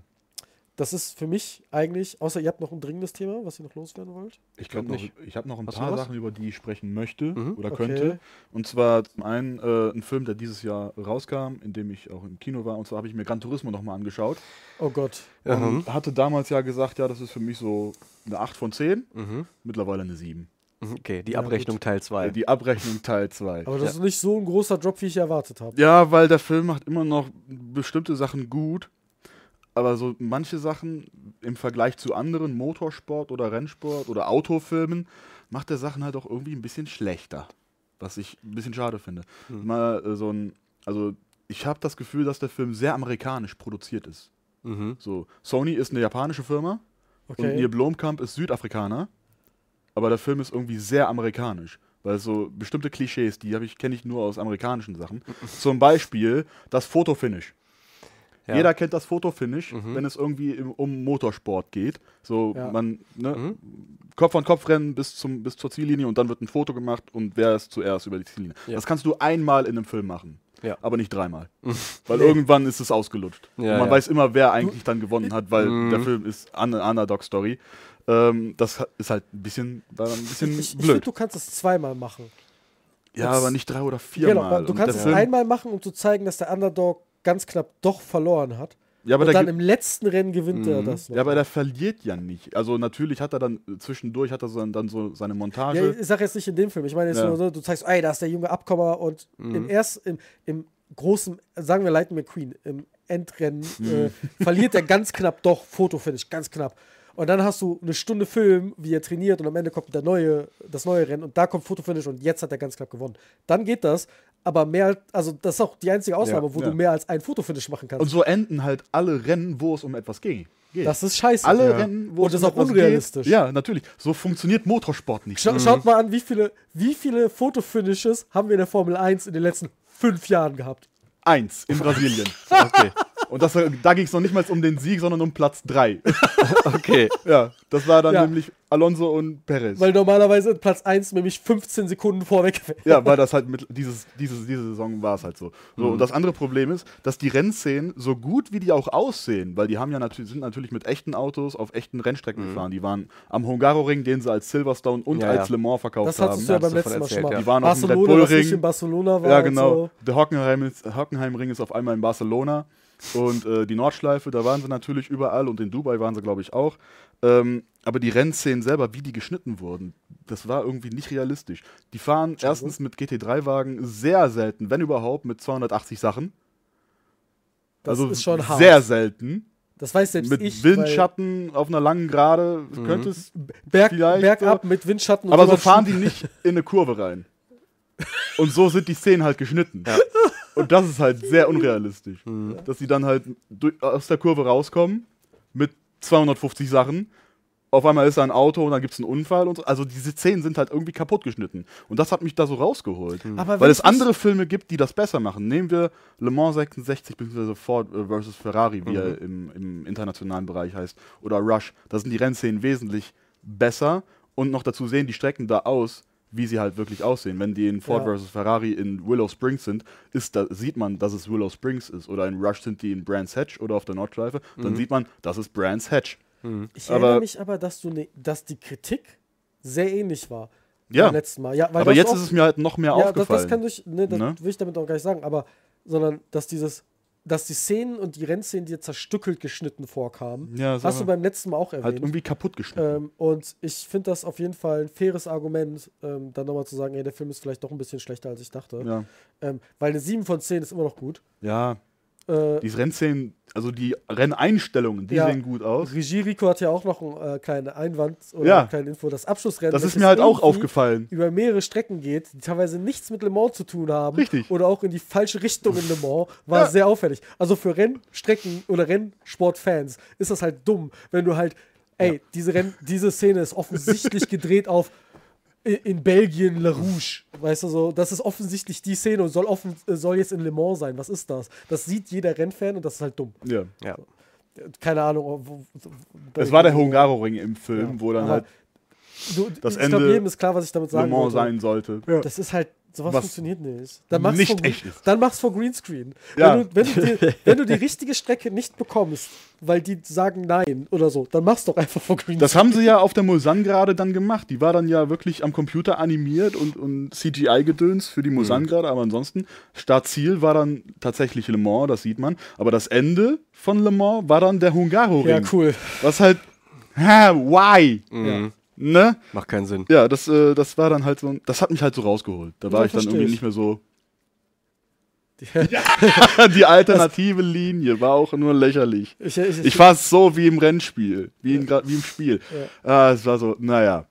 Speaker 1: Das ist für mich eigentlich, außer ihr habt noch ein dringendes Thema, was ihr noch loswerden wollt.
Speaker 3: Ich glaube noch,
Speaker 2: nicht.
Speaker 3: ich habe noch ein
Speaker 2: Hast
Speaker 3: paar? Sachen, über die ich sprechen möchte
Speaker 2: Mhm.
Speaker 3: oder
Speaker 1: Okay.
Speaker 3: könnte. Und zwar zum einen äh, ein Film, der dieses Jahr rauskam, in dem ich auch im Kino war. Und zwar habe ich mir Gran Turismo nochmal angeschaut.
Speaker 1: Oh Gott.
Speaker 2: Mhm.
Speaker 3: Und hatte damals ja gesagt, ja, das ist für mich so eine 8 von 10.
Speaker 2: Mhm.
Speaker 3: Mittlerweile eine 7.
Speaker 2: Okay, die
Speaker 1: Ja,
Speaker 2: Abrechnung Teil 2.
Speaker 3: Die Abrechnung Teil 2.
Speaker 1: Aber das ist nicht so ein großer Drop, wie ich erwartet habe.
Speaker 3: Ja, weil der Film macht immer noch bestimmte Sachen gut, aber so manche Sachen im Vergleich zu anderen Motorsport oder Rennsport oder Autofilmen macht der Sachen halt auch irgendwie ein bisschen schlechter, was ich ein bisschen schade finde.
Speaker 2: Hm.
Speaker 3: Mal äh, so ein, also ich habe das Gefühl, dass der Film sehr amerikanisch produziert ist.
Speaker 2: Mhm.
Speaker 3: So Sony ist eine japanische Firma und
Speaker 1: Okay.
Speaker 3: Neil Blomkamp ist Südafrikaner, aber der Film ist irgendwie sehr amerikanisch. Weil so bestimmte Klischees, die ich, kenne ich nur aus amerikanischen Sachen. (laughs) Zum Beispiel das Fotofinish.
Speaker 2: Ja.
Speaker 3: Jeder kennt das Fotofinish,
Speaker 2: Mhm.
Speaker 3: wenn es irgendwie im, um Motorsport geht. So
Speaker 1: Ja.
Speaker 3: man ne,
Speaker 2: Mhm.
Speaker 3: Kopf an Kopf rennen bis, zum, bis zur Ziellinie und dann wird ein Foto gemacht und wer ist zuerst über die Ziellinie.
Speaker 2: Ja.
Speaker 3: Das kannst du einmal in einem Film machen,
Speaker 2: Ja.
Speaker 3: aber nicht dreimal. (laughs) Weil irgendwann ist es ausgelutscht.
Speaker 2: Ja,
Speaker 3: und man weiß immer, wer eigentlich dann gewonnen hat, weil
Speaker 2: Mhm.
Speaker 3: der Film ist eine Underdog-Story. Ähm, das ist halt ein bisschen, ein bisschen
Speaker 1: Ich, ich finde,
Speaker 3: blöd.
Speaker 1: du kannst es zweimal machen.
Speaker 3: ja,
Speaker 1: das-
Speaker 3: aber nicht drei oder viermal.
Speaker 1: Genau, du kannst es einmal machen, um zu zeigen, dass der Underdog ganz knapp doch verloren hat.
Speaker 3: Ja, aber
Speaker 1: und dann im letzten Rennen gewinnt er
Speaker 2: Mhm.
Speaker 1: das noch.
Speaker 3: Ja, aber der verliert ja nicht. Also natürlich hat er dann äh, zwischendurch hat er so, dann so seine Montage.
Speaker 1: Ja, ich sag jetzt nicht in dem Film. Ich meine jetzt
Speaker 3: Ja.
Speaker 1: nur so, du zeigst, ey, da ist der junge Abkommer und
Speaker 2: Mhm.
Speaker 1: im erst im, im großen, sagen wir Lightning McQueen, im Endrennen
Speaker 3: Mhm.
Speaker 1: äh, (laughs) verliert er ganz knapp doch Fotofinish, ganz knapp. Und dann hast du eine Stunde Film, wie er trainiert und am Ende kommt der neue, das neue Rennen und da kommt Fotofinish und jetzt hat er ganz knapp gewonnen. Dann geht das, aber mehr, als- also das ist auch die einzige Ausnahme,
Speaker 2: Ja,
Speaker 1: wo
Speaker 3: ja.
Speaker 1: du mehr als ein Fotofinish machen kannst.
Speaker 3: und so enden halt alle Rennen, wo es um etwas geht. geht.
Speaker 1: das ist scheiße.
Speaker 3: alle
Speaker 1: Ja.
Speaker 3: Rennen, wo
Speaker 1: Und
Speaker 3: es
Speaker 1: das ist
Speaker 3: um
Speaker 1: auch
Speaker 3: etwas
Speaker 1: unrealistisch.
Speaker 3: Geht. Ja, natürlich. So funktioniert Motorsport nicht.
Speaker 1: Scha Schaut mal an, wie viele, wie viele Fotofinishes haben wir in der Formel 1 in den letzten fünf Jahren gehabt.
Speaker 3: Eins in Brasilien. (laughs)
Speaker 2: Okay.
Speaker 3: Und das, da ging es noch nicht mal um den Sieg, sondern um Platz drei. (laughs)
Speaker 2: okay.
Speaker 3: ja, das war dann
Speaker 1: Ja.
Speaker 3: nämlich Alonso und Perez.
Speaker 1: Weil normalerweise Platz 1 nämlich 15 Sekunden vorweg wäre.
Speaker 3: Ja, weil das halt mit dieses, dieses, diese Saison war es halt so. so
Speaker 2: Mhm.
Speaker 3: Und das andere Problem ist, dass die Rennszenen, so gut wie die auch aussehen, weil die haben ja natürlich, sind natürlich mit echten Autos auf echten Rennstrecken gefahren. Die waren am Hungaroring, den sie als Silverstone und
Speaker 2: Mhm. Ja,
Speaker 3: als
Speaker 2: ja.
Speaker 3: Le Mans verkauft
Speaker 1: Das
Speaker 3: haben.
Speaker 1: hattest du ja
Speaker 2: hast
Speaker 1: beim letzten Mal schon mal.
Speaker 3: Die waren auf dem Red
Speaker 1: Barcelona,
Speaker 3: Bull
Speaker 1: was nicht
Speaker 3: Ring.
Speaker 1: in Barcelona war.
Speaker 3: Ja, genau.
Speaker 1: So.
Speaker 3: Der Hockenheim ist, Hockenheimring ist auf einmal in Barcelona. Und äh, die Nordschleife, da waren sie natürlich überall und in Dubai waren sie, glaube ich, auch. Ähm, aber die Rennszenen selber, wie die geschnitten wurden, das war irgendwie nicht realistisch. Die fahren erstens mit GT3-Wagen sehr selten, wenn überhaupt, mit 280 Sachen.
Speaker 1: Das
Speaker 3: also
Speaker 1: ist schon hart.
Speaker 3: sehr selten.
Speaker 1: Das weiß selbst
Speaker 3: Mit
Speaker 1: ich. weil
Speaker 3: Windschatten auf einer langen Gerade könnte es.
Speaker 1: Berg,
Speaker 3: vielleicht
Speaker 1: bergab mit Windschatten. und
Speaker 3: Aber so fahren (laughs) die nicht in eine Kurve rein. Und so sind die Szenen halt geschnitten. Und das ist halt sehr unrealistisch. Dass sie dann halt durch, aus der Kurve rauskommen mit 250 Sachen. Auf einmal ist da ein Auto und dann gibt es einen Unfall und so. Also diese Szenen sind halt irgendwie kaputt geschnitten. Und das hat mich da so rausgeholt.
Speaker 1: Aber
Speaker 3: Weil es andere Filme gibt, die das besser machen. Nehmen wir Le Mans 66 bzw. Ford äh, versus Ferrari, wie er im, im internationalen Bereich heißt, oder Rush. Da sind die Rennszenen wesentlich besser und noch dazu sehen die Strecken da aus, wie sie halt wirklich aussehen. Wenn die in Ford
Speaker 1: Ja.
Speaker 3: versus Ferrari in Willow Springs sind, ist da, sieht man, dass es Willow Springs ist. Oder in Rush sind die in Brands Hatch oder auf der Nordschleife. Dann sieht man, das ist Brands Hatch.
Speaker 1: Ich
Speaker 3: aber-
Speaker 1: erinnere mich aber, dass, du ne, dass die Kritik sehr ähnlich war.
Speaker 3: Ja.
Speaker 1: Beim letzten Mal. Ja, weil
Speaker 3: Aber
Speaker 1: das
Speaker 3: jetzt
Speaker 1: auch-
Speaker 3: ist es mir halt noch mehr
Speaker 1: ja, das,
Speaker 3: aufgefallen.
Speaker 1: das kann durch, ne, das
Speaker 3: Ne?
Speaker 1: will ich damit auch gar nicht sagen, aber sondern dass dieses, dass die Szenen und die Rennszenen dir zerstückelt geschnitten vorkamen,
Speaker 3: Ja,
Speaker 1: hast du beim letzten Mal auch
Speaker 3: halt
Speaker 1: erwähnt.
Speaker 3: irgendwie kaputt geschnitten.
Speaker 1: ähm, und ich finde das auf jeden Fall ein faires Argument, ähm, dann nochmal zu sagen, ey, der Film ist vielleicht doch ein bisschen schlechter, als ich dachte.
Speaker 3: ja.
Speaker 1: Ähm, weil eine 7 von 10 ist immer noch gut.
Speaker 3: ja,
Speaker 1: Äh,
Speaker 3: die Rennszenen, also die Renneinstellungen, die
Speaker 1: Ja.
Speaker 3: sehen gut aus.
Speaker 1: Regie Rico hat ja auch noch einen äh, kleinen Einwand oder
Speaker 3: Ja.
Speaker 1: eine kleine Info. Das Abschlussrennen,
Speaker 3: Das ist mir halt auch aufgefallen.
Speaker 1: über mehrere Strecken geht, die teilweise nichts mit Le Mans zu tun haben.
Speaker 3: Richtig.
Speaker 1: Oder auch in die falsche Richtung in Le Mans, war
Speaker 3: Ja.
Speaker 1: sehr auffällig. Also für Rennstrecken oder Rennsportfans ist das halt dumm, wenn du halt, ey, diese, Renn diese Szene ist offensichtlich (laughs) gedreht auf in Belgien Le Rouge. Weißt du so, das ist offensichtlich die Szene und soll, offen, äh, soll jetzt in Le Mans sein. Was ist das? Das sieht jeder Rennfan und das ist halt dumm.
Speaker 3: Ja.
Speaker 2: Ja.
Speaker 1: Keine Ahnung.
Speaker 3: Es war der Hungaroring im Film,
Speaker 1: Ja.
Speaker 3: wo dann
Speaker 1: Aber
Speaker 3: halt
Speaker 1: Du,
Speaker 3: Das
Speaker 1: ich
Speaker 3: Ende
Speaker 1: jedem ist klar, was ich damit
Speaker 3: Le
Speaker 1: sagen
Speaker 3: Mans
Speaker 1: wollte.
Speaker 3: sein sollte.
Speaker 1: Das ist halt, sowas
Speaker 3: Was
Speaker 1: funktioniert nicht. Dann mach's
Speaker 3: nicht
Speaker 1: vor,
Speaker 3: echt ist.
Speaker 1: Dann mach's vor Greenscreen.
Speaker 3: Ja.
Speaker 1: Wenn, du, wenn, du die, (laughs) wenn du die richtige Strecke nicht bekommst, weil die sagen nein oder so, dann mach's doch einfach vor Greenscreen.
Speaker 3: Das haben sie ja auf der Mulsanne gerade dann gemacht. Die war dann ja wirklich am Computer animiert und, und CGI-Gedöns für die Mulsanne gerade, aber ansonsten, Startziel war dann tatsächlich Le Mans, das sieht man. Aber das Ende von Le Mans war dann der Hungaroring.
Speaker 1: ja, cool.
Speaker 3: Was halt, hä, why?
Speaker 1: Ja.
Speaker 3: Ne?
Speaker 2: Macht keinen Sinn.
Speaker 3: Ja, das, äh, das war dann halt so, das hat mich halt so rausgeholt. Da war
Speaker 1: Ja,
Speaker 3: ich dann irgendwie
Speaker 1: ich.
Speaker 3: nicht mehr so. (laughs) Die alternative Linie war auch nur lächerlich.
Speaker 1: Ich, ich,
Speaker 3: Ich war so wie im Rennspiel, wie, in, gra- wie im Spiel. Ah, es war so, naja.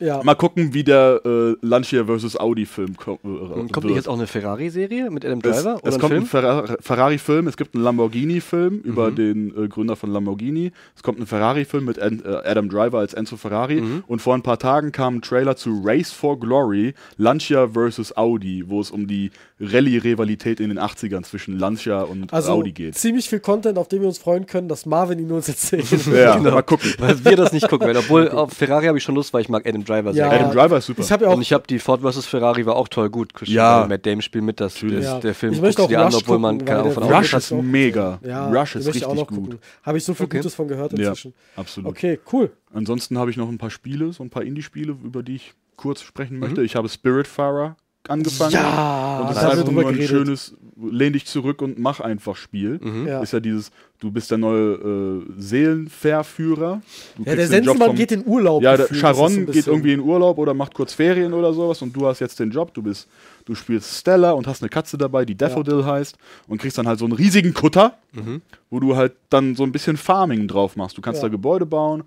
Speaker 1: Ja.
Speaker 3: Mal gucken, wie der äh, Lancia vs. Audi-Film äh,
Speaker 2: Kommt
Speaker 3: wird.
Speaker 2: nicht jetzt auch eine Ferrari-Serie mit Adam
Speaker 3: es,
Speaker 2: Driver?
Speaker 3: es
Speaker 2: ein
Speaker 3: kommt ein? Ferra- Ferrari-Film, es gibt einen Lamborghini-Film über
Speaker 2: Mhm.
Speaker 3: den äh, Gründer von Lamborghini. Es kommt ein Ferrari-Film mit An äh, Adam Driver als Enzo Ferrari.
Speaker 2: Mhm.
Speaker 3: Und vor ein paar Tagen kam ein Trailer zu Race for Glory, Lancia vs. Audi, wo es um die Rallye-Rivalität in den 80ern zwischen Lancia und
Speaker 1: also
Speaker 3: Audi geht.
Speaker 1: ziemlich viel Content, auf den wir uns freuen können, dass Marvin ihn uns erzählt. (laughs)
Speaker 3: Ja,
Speaker 2: Genau.
Speaker 3: mal gucken.
Speaker 2: Weil wir das nicht gucken werden. Obwohl (laughs) auf Ferrari habe ich schon Lust, weil ich mag Adam Driver sehr
Speaker 1: Ja.
Speaker 2: gerne.
Speaker 3: Adam Driver ist super.
Speaker 1: Ich habe ja auch
Speaker 2: Und ich habe die Ford vs. Ferrari war auch toll gut. Christian
Speaker 3: Ja.
Speaker 2: Matt Damon spielt mit, das,
Speaker 1: Ja.
Speaker 2: der Film
Speaker 1: Ich möchte
Speaker 2: guckst du
Speaker 1: auch
Speaker 2: dir an, obwohl man keine Ahnung von
Speaker 3: Rush ist
Speaker 1: auch-
Speaker 3: mega.
Speaker 1: Ja,
Speaker 3: Rush ist
Speaker 1: möchte ich auch
Speaker 3: richtig
Speaker 1: noch
Speaker 3: gut.
Speaker 1: Habe ich so viel
Speaker 2: Okay.
Speaker 1: Gutes von gehört
Speaker 3: Ja,
Speaker 1: inzwischen.
Speaker 3: absolut.
Speaker 1: Okay, cool.
Speaker 3: Ansonsten habe ich noch ein paar Spiele, so ein paar Indie-Spiele, über die ich kurz sprechen möchte.
Speaker 2: Mhm.
Speaker 3: Ich habe Spiritfarer angefangen.
Speaker 1: Ja,
Speaker 3: und das
Speaker 1: da
Speaker 3: ist einfach nur ein
Speaker 1: geredet.
Speaker 3: schönes, lehn dich zurück und mach einfach Spiel.
Speaker 2: Mhm.
Speaker 1: Ja.
Speaker 3: Ist ja dieses, du bist der neue äh, Seelenverführer. Du
Speaker 1: Ja, der Sensenmann geht in Urlaub.
Speaker 3: Ja,
Speaker 1: so
Speaker 3: Sharon geht irgendwie in Urlaub oder macht kurz Ferien oder sowas und du hast jetzt den Job, du bist, du spielst Stella und hast eine Katze dabei, die Daffodil heißt und kriegst dann halt so einen riesigen Kutter,
Speaker 2: Mhm.
Speaker 3: wo du halt dann so ein bisschen Farming drauf machst. Du kannst
Speaker 1: Ja.
Speaker 3: da Gebäude bauen,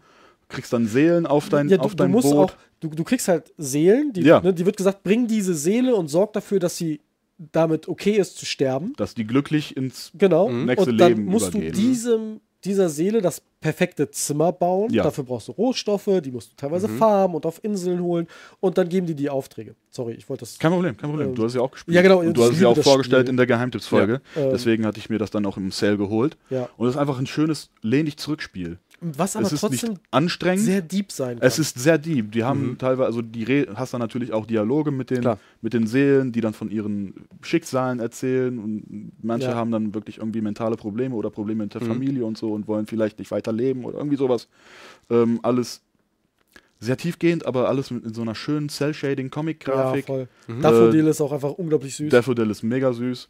Speaker 3: kriegst dann Seelen auf dein,
Speaker 1: ja, du,
Speaker 3: auf
Speaker 1: du
Speaker 3: dein
Speaker 1: musst
Speaker 3: Boot.
Speaker 1: auch, du, du kriegst halt Seelen, die,
Speaker 3: Ja.
Speaker 1: ne, die wird gesagt, bring diese Seele und sorg dafür, dass sie damit okay ist zu sterben.
Speaker 3: dass die glücklich ins
Speaker 1: Genau.
Speaker 3: nächste
Speaker 1: und dann
Speaker 3: Leben
Speaker 1: musst
Speaker 3: übergehen.
Speaker 1: du diesem, dieser Seele das perfekte Zimmer bauen.
Speaker 3: Ja.
Speaker 1: Dafür brauchst du Rohstoffe, die musst du teilweise farmen und auf Inseln holen und dann geben die die Aufträge. Sorry, ich wollte das.
Speaker 3: Kein Problem, kein Problem.
Speaker 1: Ähm,
Speaker 3: Du hast es ja auch gespielt.
Speaker 1: ja, genau,
Speaker 3: Und du hast es ja auch
Speaker 1: das
Speaker 3: vorgestellt
Speaker 1: Spiel.
Speaker 3: in der Geheimtipps-Folge.
Speaker 1: Ja, ähm,
Speaker 3: Deswegen hatte ich mir das dann auch im Sale geholt.
Speaker 1: Ja.
Speaker 3: Und es ist einfach ein schönes Lehn dich zurück-Spiel.
Speaker 1: Was aber
Speaker 3: Es ist
Speaker 1: trotzdem
Speaker 3: nicht anstrengend.
Speaker 1: sehr deep sein kann.
Speaker 3: Es ist sehr deep. Die haben teilweise, also die Re hast dann natürlich auch Dialoge mit den,
Speaker 2: Klar.
Speaker 3: mit den Seelen, die dann von ihren Schicksalen erzählen. Und manche
Speaker 1: Ja.
Speaker 3: haben dann wirklich irgendwie mentale Probleme oder Probleme mit der Familie und so und wollen vielleicht nicht weiterleben oder irgendwie sowas. Ähm, alles sehr tiefgehend, aber alles mit in so einer schönen
Speaker 1: ja,
Speaker 3: Cell-Shading-Comic-Grafik.
Speaker 1: voll.
Speaker 3: Äh,
Speaker 1: Daffodil ist auch einfach unglaublich süß.
Speaker 3: Daffodil ist mega süß.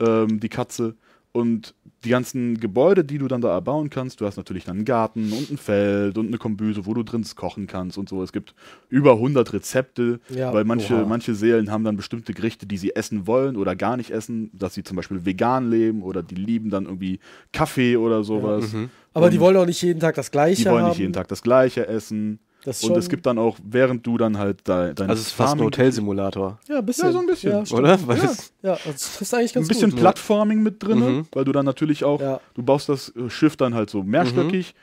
Speaker 3: Ähm, die Katze. Und die ganzen Gebäude, die du dann da erbauen kannst, du hast natürlich dann einen Garten und ein Feld und eine Kombüse, wo du drin kochen kannst und so. Es gibt über 100 Rezepte,
Speaker 1: Ja.
Speaker 3: weil manche,
Speaker 2: Oha.
Speaker 3: manche Seelen haben dann bestimmte Gerichte, die sie essen wollen oder gar nicht essen, dass sie zum Beispiel vegan leben oder die lieben dann irgendwie Kaffee oder sowas.
Speaker 1: aber die wollen auch nicht jeden Tag das Gleiche
Speaker 3: die wollen
Speaker 1: haben.
Speaker 3: nicht jeden Tag das Gleiche essen. Und es gibt dann auch, während du dann halt de deine
Speaker 2: Also es ist fast ein Hotelsimulator,
Speaker 1: Ja, ein bisschen.
Speaker 3: Ja, so ein bisschen.
Speaker 1: Ja,
Speaker 2: oder? Weil
Speaker 3: Ja.
Speaker 2: es-
Speaker 1: Ja, das ist eigentlich ganz
Speaker 3: ein bisschen
Speaker 1: gut.
Speaker 3: Plattforming mit drin,
Speaker 2: Mhm.
Speaker 3: weil du dann natürlich auch,
Speaker 1: Ja.
Speaker 3: du baust das äh, Schiff dann halt so mehrstöckig.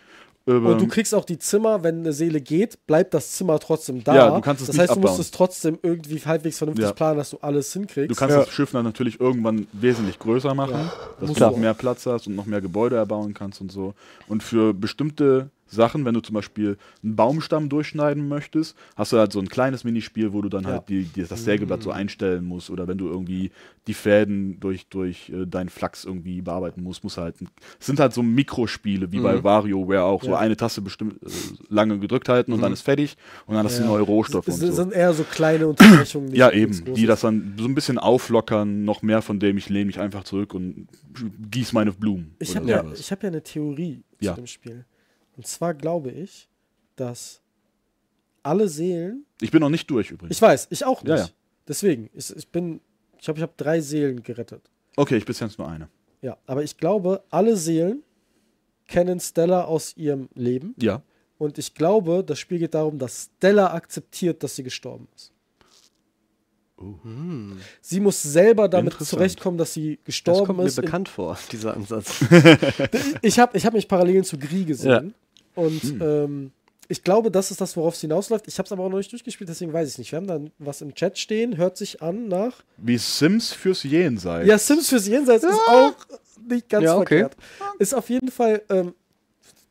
Speaker 3: Ähm,
Speaker 1: Und du kriegst auch die Zimmer, wenn eine Seele geht, bleibt das Zimmer trotzdem da.
Speaker 3: Ja, du kannst es
Speaker 1: das
Speaker 3: nicht
Speaker 1: heißt, du musst
Speaker 3: abbauen.
Speaker 1: es trotzdem irgendwie halbwegs vernünftig
Speaker 3: Ja.
Speaker 1: planen, dass du alles hinkriegst.
Speaker 3: du kannst
Speaker 1: ja.
Speaker 3: das Schiff dann natürlich irgendwann wesentlich größer machen,
Speaker 1: Ja.
Speaker 3: dass
Speaker 1: Musst
Speaker 3: du noch mehr Platz hast und noch mehr Gebäude erbauen kannst und so. Und für bestimmte Sachen, wenn du zum Beispiel einen Baumstamm durchschneiden möchtest, hast du halt so ein kleines Minispiel, wo du dann
Speaker 1: Ja.
Speaker 3: halt die, die, das Sägeblatt so einstellen musst. Oder wenn du irgendwie die Fäden durch, durch äh, deinen Flachs irgendwie bearbeiten musst, musst du halt. Es sind halt so Mikrospiele, wie bei WarioWare auch. So
Speaker 1: Ja.
Speaker 3: eine Taste bestimmt äh, lange gedrückt halten und dann ist fertig und dann hast du neue Rohstoffe
Speaker 1: Es
Speaker 3: und so.
Speaker 1: sind eher so kleine Unterbrechungen.
Speaker 3: Ja, eben. Die das dann so ein bisschen auflockern, noch mehr von dem, ich lehne mich einfach zurück und gieß meine Blumen.
Speaker 1: Ich habe ja, ich hab ja eine Theorie
Speaker 3: Ja.
Speaker 1: zu dem Spiel. Und zwar glaube ich, dass alle Seelen.
Speaker 3: ich bin noch nicht durch übrigens.
Speaker 1: Ich weiß, ich auch nicht.
Speaker 3: Ja, ja.
Speaker 1: Deswegen, ich, ich bin. Ich glaube, ich habe drei Seelen gerettet.
Speaker 3: okay, ich bis jetzt nur eine.
Speaker 1: Ja, aber ich glaube, alle Seelen kennen Stella aus ihrem Leben.
Speaker 3: Ja.
Speaker 1: Und ich glaube, das Spiel geht darum, dass Stella akzeptiert, dass sie gestorben ist.
Speaker 2: Hm.
Speaker 1: Sie muss selber damit zurechtkommen, dass sie
Speaker 2: Das
Speaker 1: gestorben
Speaker 2: kommt mir
Speaker 1: ist.
Speaker 2: bekannt vor, dieser Ansatz. (laughs) (laughs)
Speaker 1: Ich habe ich hab mich Parallelen zu Gris gesehen. Und
Speaker 3: Hm.
Speaker 1: ähm, ich glaube, das ist das, worauf es hinausläuft. Ich habe es aber auch noch nicht durchgespielt, deswegen weiß ich es nicht. Wir haben dann was im Chat stehen, hört sich an nach.
Speaker 3: Wie Sims fürs Jenseits.
Speaker 1: Ja, Sims fürs Jenseits ist auch nicht ganz
Speaker 2: Ja, okay.
Speaker 1: verkehrt. Ist auf jeden Fall ähm,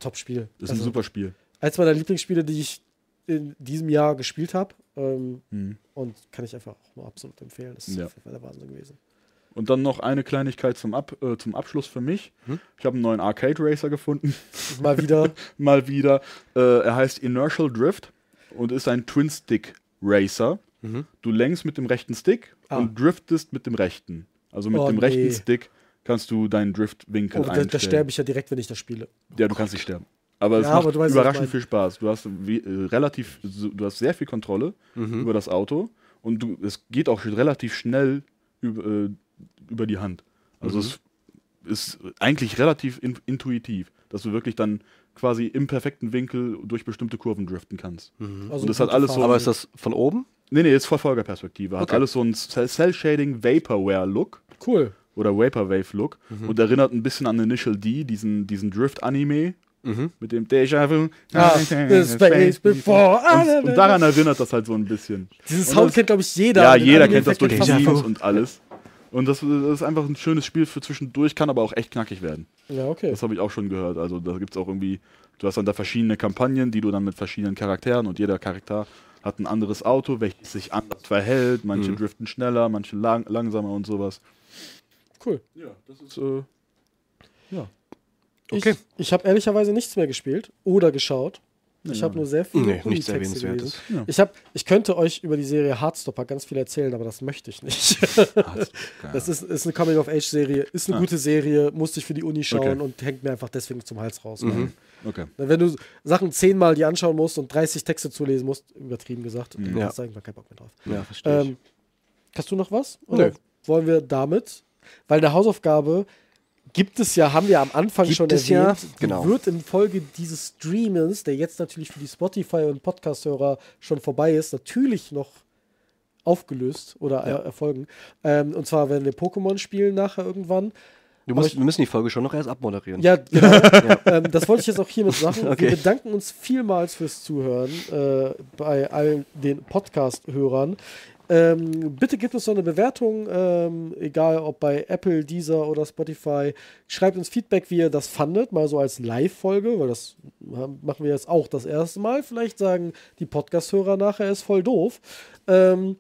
Speaker 1: Top-Spiel.
Speaker 3: Das ist ein
Speaker 1: Also,
Speaker 3: super Spiel.
Speaker 1: Eins meiner Lieblingsspiele, die ich in diesem Jahr gespielt habe. Ähm,
Speaker 3: Mhm.
Speaker 1: und kann ich einfach auch nur absolut empfehlen. Das ist
Speaker 3: Ja.
Speaker 1: auf jeden Fall der Wahnsinn gewesen.
Speaker 3: Und dann noch eine Kleinigkeit zum, Ab äh, zum Abschluss für mich.
Speaker 1: Hm?
Speaker 3: Ich habe einen neuen Arcade Racer gefunden. (laughs)
Speaker 1: Mal wieder. (laughs)
Speaker 3: Mal wieder. Äh, er heißt Inertial Drift und ist ein Twin-Stick Racer.
Speaker 2: Mhm.
Speaker 3: Du lenkst mit dem rechten Stick
Speaker 1: Ah.
Speaker 3: und driftest mit dem rechten. Also mit
Speaker 1: Oh,
Speaker 3: dem
Speaker 1: nee.
Speaker 3: rechten Stick kannst du deinen Driftwinkel
Speaker 1: Oh, da,
Speaker 3: einstellen.
Speaker 1: da sterbe ich ja direkt, wenn ich das spiele.
Speaker 3: Ja, du kannst nicht sterben. Aber es
Speaker 1: Ja,
Speaker 3: macht
Speaker 1: aber weißt,
Speaker 3: überraschend viel Spaß. Du hast wie, äh, relativ, du hast sehr viel Kontrolle
Speaker 2: Mhm.
Speaker 3: über das Auto und du, es geht auch relativ schnell über, äh, über die Hand. Also
Speaker 2: Mhm.
Speaker 3: es ist eigentlich relativ in, intuitiv, dass du wirklich dann quasi im perfekten Winkel durch bestimmte Kurven driften kannst.
Speaker 1: Also
Speaker 3: Und das hat alles so-.
Speaker 2: Aber ist das von oben?
Speaker 3: Nee, nee, ist Verfolgerperspektive. Hat
Speaker 2: Okay.
Speaker 3: alles so einen Cell- Cell-Shading Vaporware-Look
Speaker 1: cool.
Speaker 3: oder Vaporwave-Look und erinnert ein bisschen an Initial D, diesen, diesen Drift-Anime
Speaker 2: Mhm.
Speaker 3: mit dem Déjà Vu.
Speaker 1: Ah, the space (laughs) before. Ah,
Speaker 3: Und, und daran erinnert das halt so ein bisschen.
Speaker 1: Diesen
Speaker 3: Und
Speaker 1: Sound kennt, glaube ich, jeder.
Speaker 3: Ja, jeder kennt das durch Memes und alles. Und das, das ist einfach ein schönes Spiel für zwischendurch, kann aber auch echt knackig werden.
Speaker 1: Ja, okay.
Speaker 3: Das habe ich auch schon gehört. Also da gibt es auch irgendwie, du hast dann da verschiedene Kampagnen, die du dann mit verschiedenen Charakteren und jeder Charakter hat ein anderes Auto, welches sich anders verhält. Manche
Speaker 2: Mhm.
Speaker 3: driften schneller, manche lang, langsamer und sowas.
Speaker 1: Cool.
Speaker 3: Ja, das ist. Äh, ja.
Speaker 2: Okay.
Speaker 1: Ich, ich habe ehrlicherweise nichts mehr gespielt oder geschaut. Ich
Speaker 3: Ja.
Speaker 1: habe nur sehr viele
Speaker 2: Nee, nichts
Speaker 1: Unitexte
Speaker 2: Erwähnenswertes.
Speaker 1: gelesen.
Speaker 3: Ja.
Speaker 1: Ich, hab, ich könnte euch über die Serie Hardstopper ganz viel erzählen, aber das möchte ich nicht. Das ist, ist eine Coming-of-Age-Serie, ist eine
Speaker 3: Ah.
Speaker 1: gute Serie, musste ich für die Uni schauen
Speaker 3: Okay.
Speaker 1: und hängt mir einfach deswegen zum Hals raus.
Speaker 2: Mhm.
Speaker 3: Okay.
Speaker 1: Wenn du Sachen zehnmal die anschauen musst und 30 Texte zulesen musst, übertrieben gesagt, dann
Speaker 2: Ja.
Speaker 1: hast du irgendwann keinen Bock mehr drauf.
Speaker 2: Ja, verstehe ich.
Speaker 1: Ähm, hast du noch was? Oder
Speaker 2: Nö.
Speaker 1: wollen wir damit? Weil eine Hausaufgabe gibt es ja, haben wir am Anfang
Speaker 2: Gibt
Speaker 1: schon
Speaker 2: ja,
Speaker 1: erwähnt, die
Speaker 2: genau.
Speaker 1: wird in Folge dieses Streamens, der jetzt natürlich für die Spotify- und Podcast-Hörer schon vorbei ist, natürlich noch aufgelöst oder
Speaker 2: Ja.
Speaker 1: er erfolgen. Ähm, und zwar werden wir Pokémon spielen nachher irgendwann.
Speaker 2: Du musst,
Speaker 1: ich-
Speaker 2: wir müssen die Folge schon noch erst abmoderieren.
Speaker 1: Ja, genau. (laughs) ähm, das wollte ich jetzt auch hiermit sagen. (laughs)
Speaker 2: Okay.
Speaker 1: Wir bedanken uns vielmals fürs Zuhören äh, bei all den Podcast-Hörern. Ähm, bitte gebt uns doch eine Bewertung, ähm, egal ob bei Apple, Deezer oder Spotify. Schreibt uns Feedback, wie ihr das fandet, mal so als Live-Folge, weil das machen wir jetzt auch das erste Mal. Vielleicht sagen die Podcast-Hörer nachher, ist voll doof. Ähm,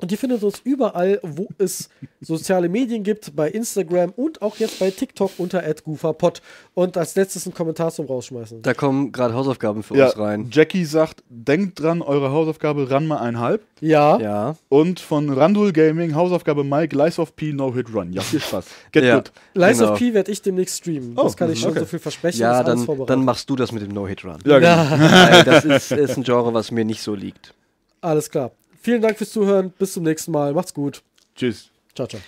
Speaker 1: und ihr findet uns überall, wo es soziale Medien gibt, bei Instagram und auch jetzt bei TikTok unter @goofapod. Und als letztes ein Kommentar zum Rausschmeißen.
Speaker 2: Da kommen gerade Hausaufgaben für
Speaker 3: Ja,
Speaker 2: uns rein.
Speaker 3: Jackie sagt, denkt dran, eure Hausaufgabe ran mal einhalb.
Speaker 1: Ja,
Speaker 2: Ja.
Speaker 3: Und von Randul Gaming, Hausaufgabe Mike, Lies of P, No Hit Run. Ja, viel Spaß. (laughs) Get
Speaker 2: Ja.
Speaker 3: good.
Speaker 1: Lies
Speaker 2: genau.
Speaker 1: of P werde ich demnächst streamen.
Speaker 3: Oh,
Speaker 1: das kann ich schon
Speaker 3: okay.
Speaker 1: so viel versprechen.
Speaker 2: Ja, dann,
Speaker 1: vorbereitet.
Speaker 2: dann machst du das mit dem No-Hit-Run.
Speaker 3: Ja, genau.
Speaker 2: Das ist, ist ein Genre, was mir nicht so liegt.
Speaker 1: Alles klar. Vielen Dank fürs Zuhören. Bis zum nächsten Mal. Macht's gut.
Speaker 3: Tschüss.
Speaker 1: Ciao, ciao.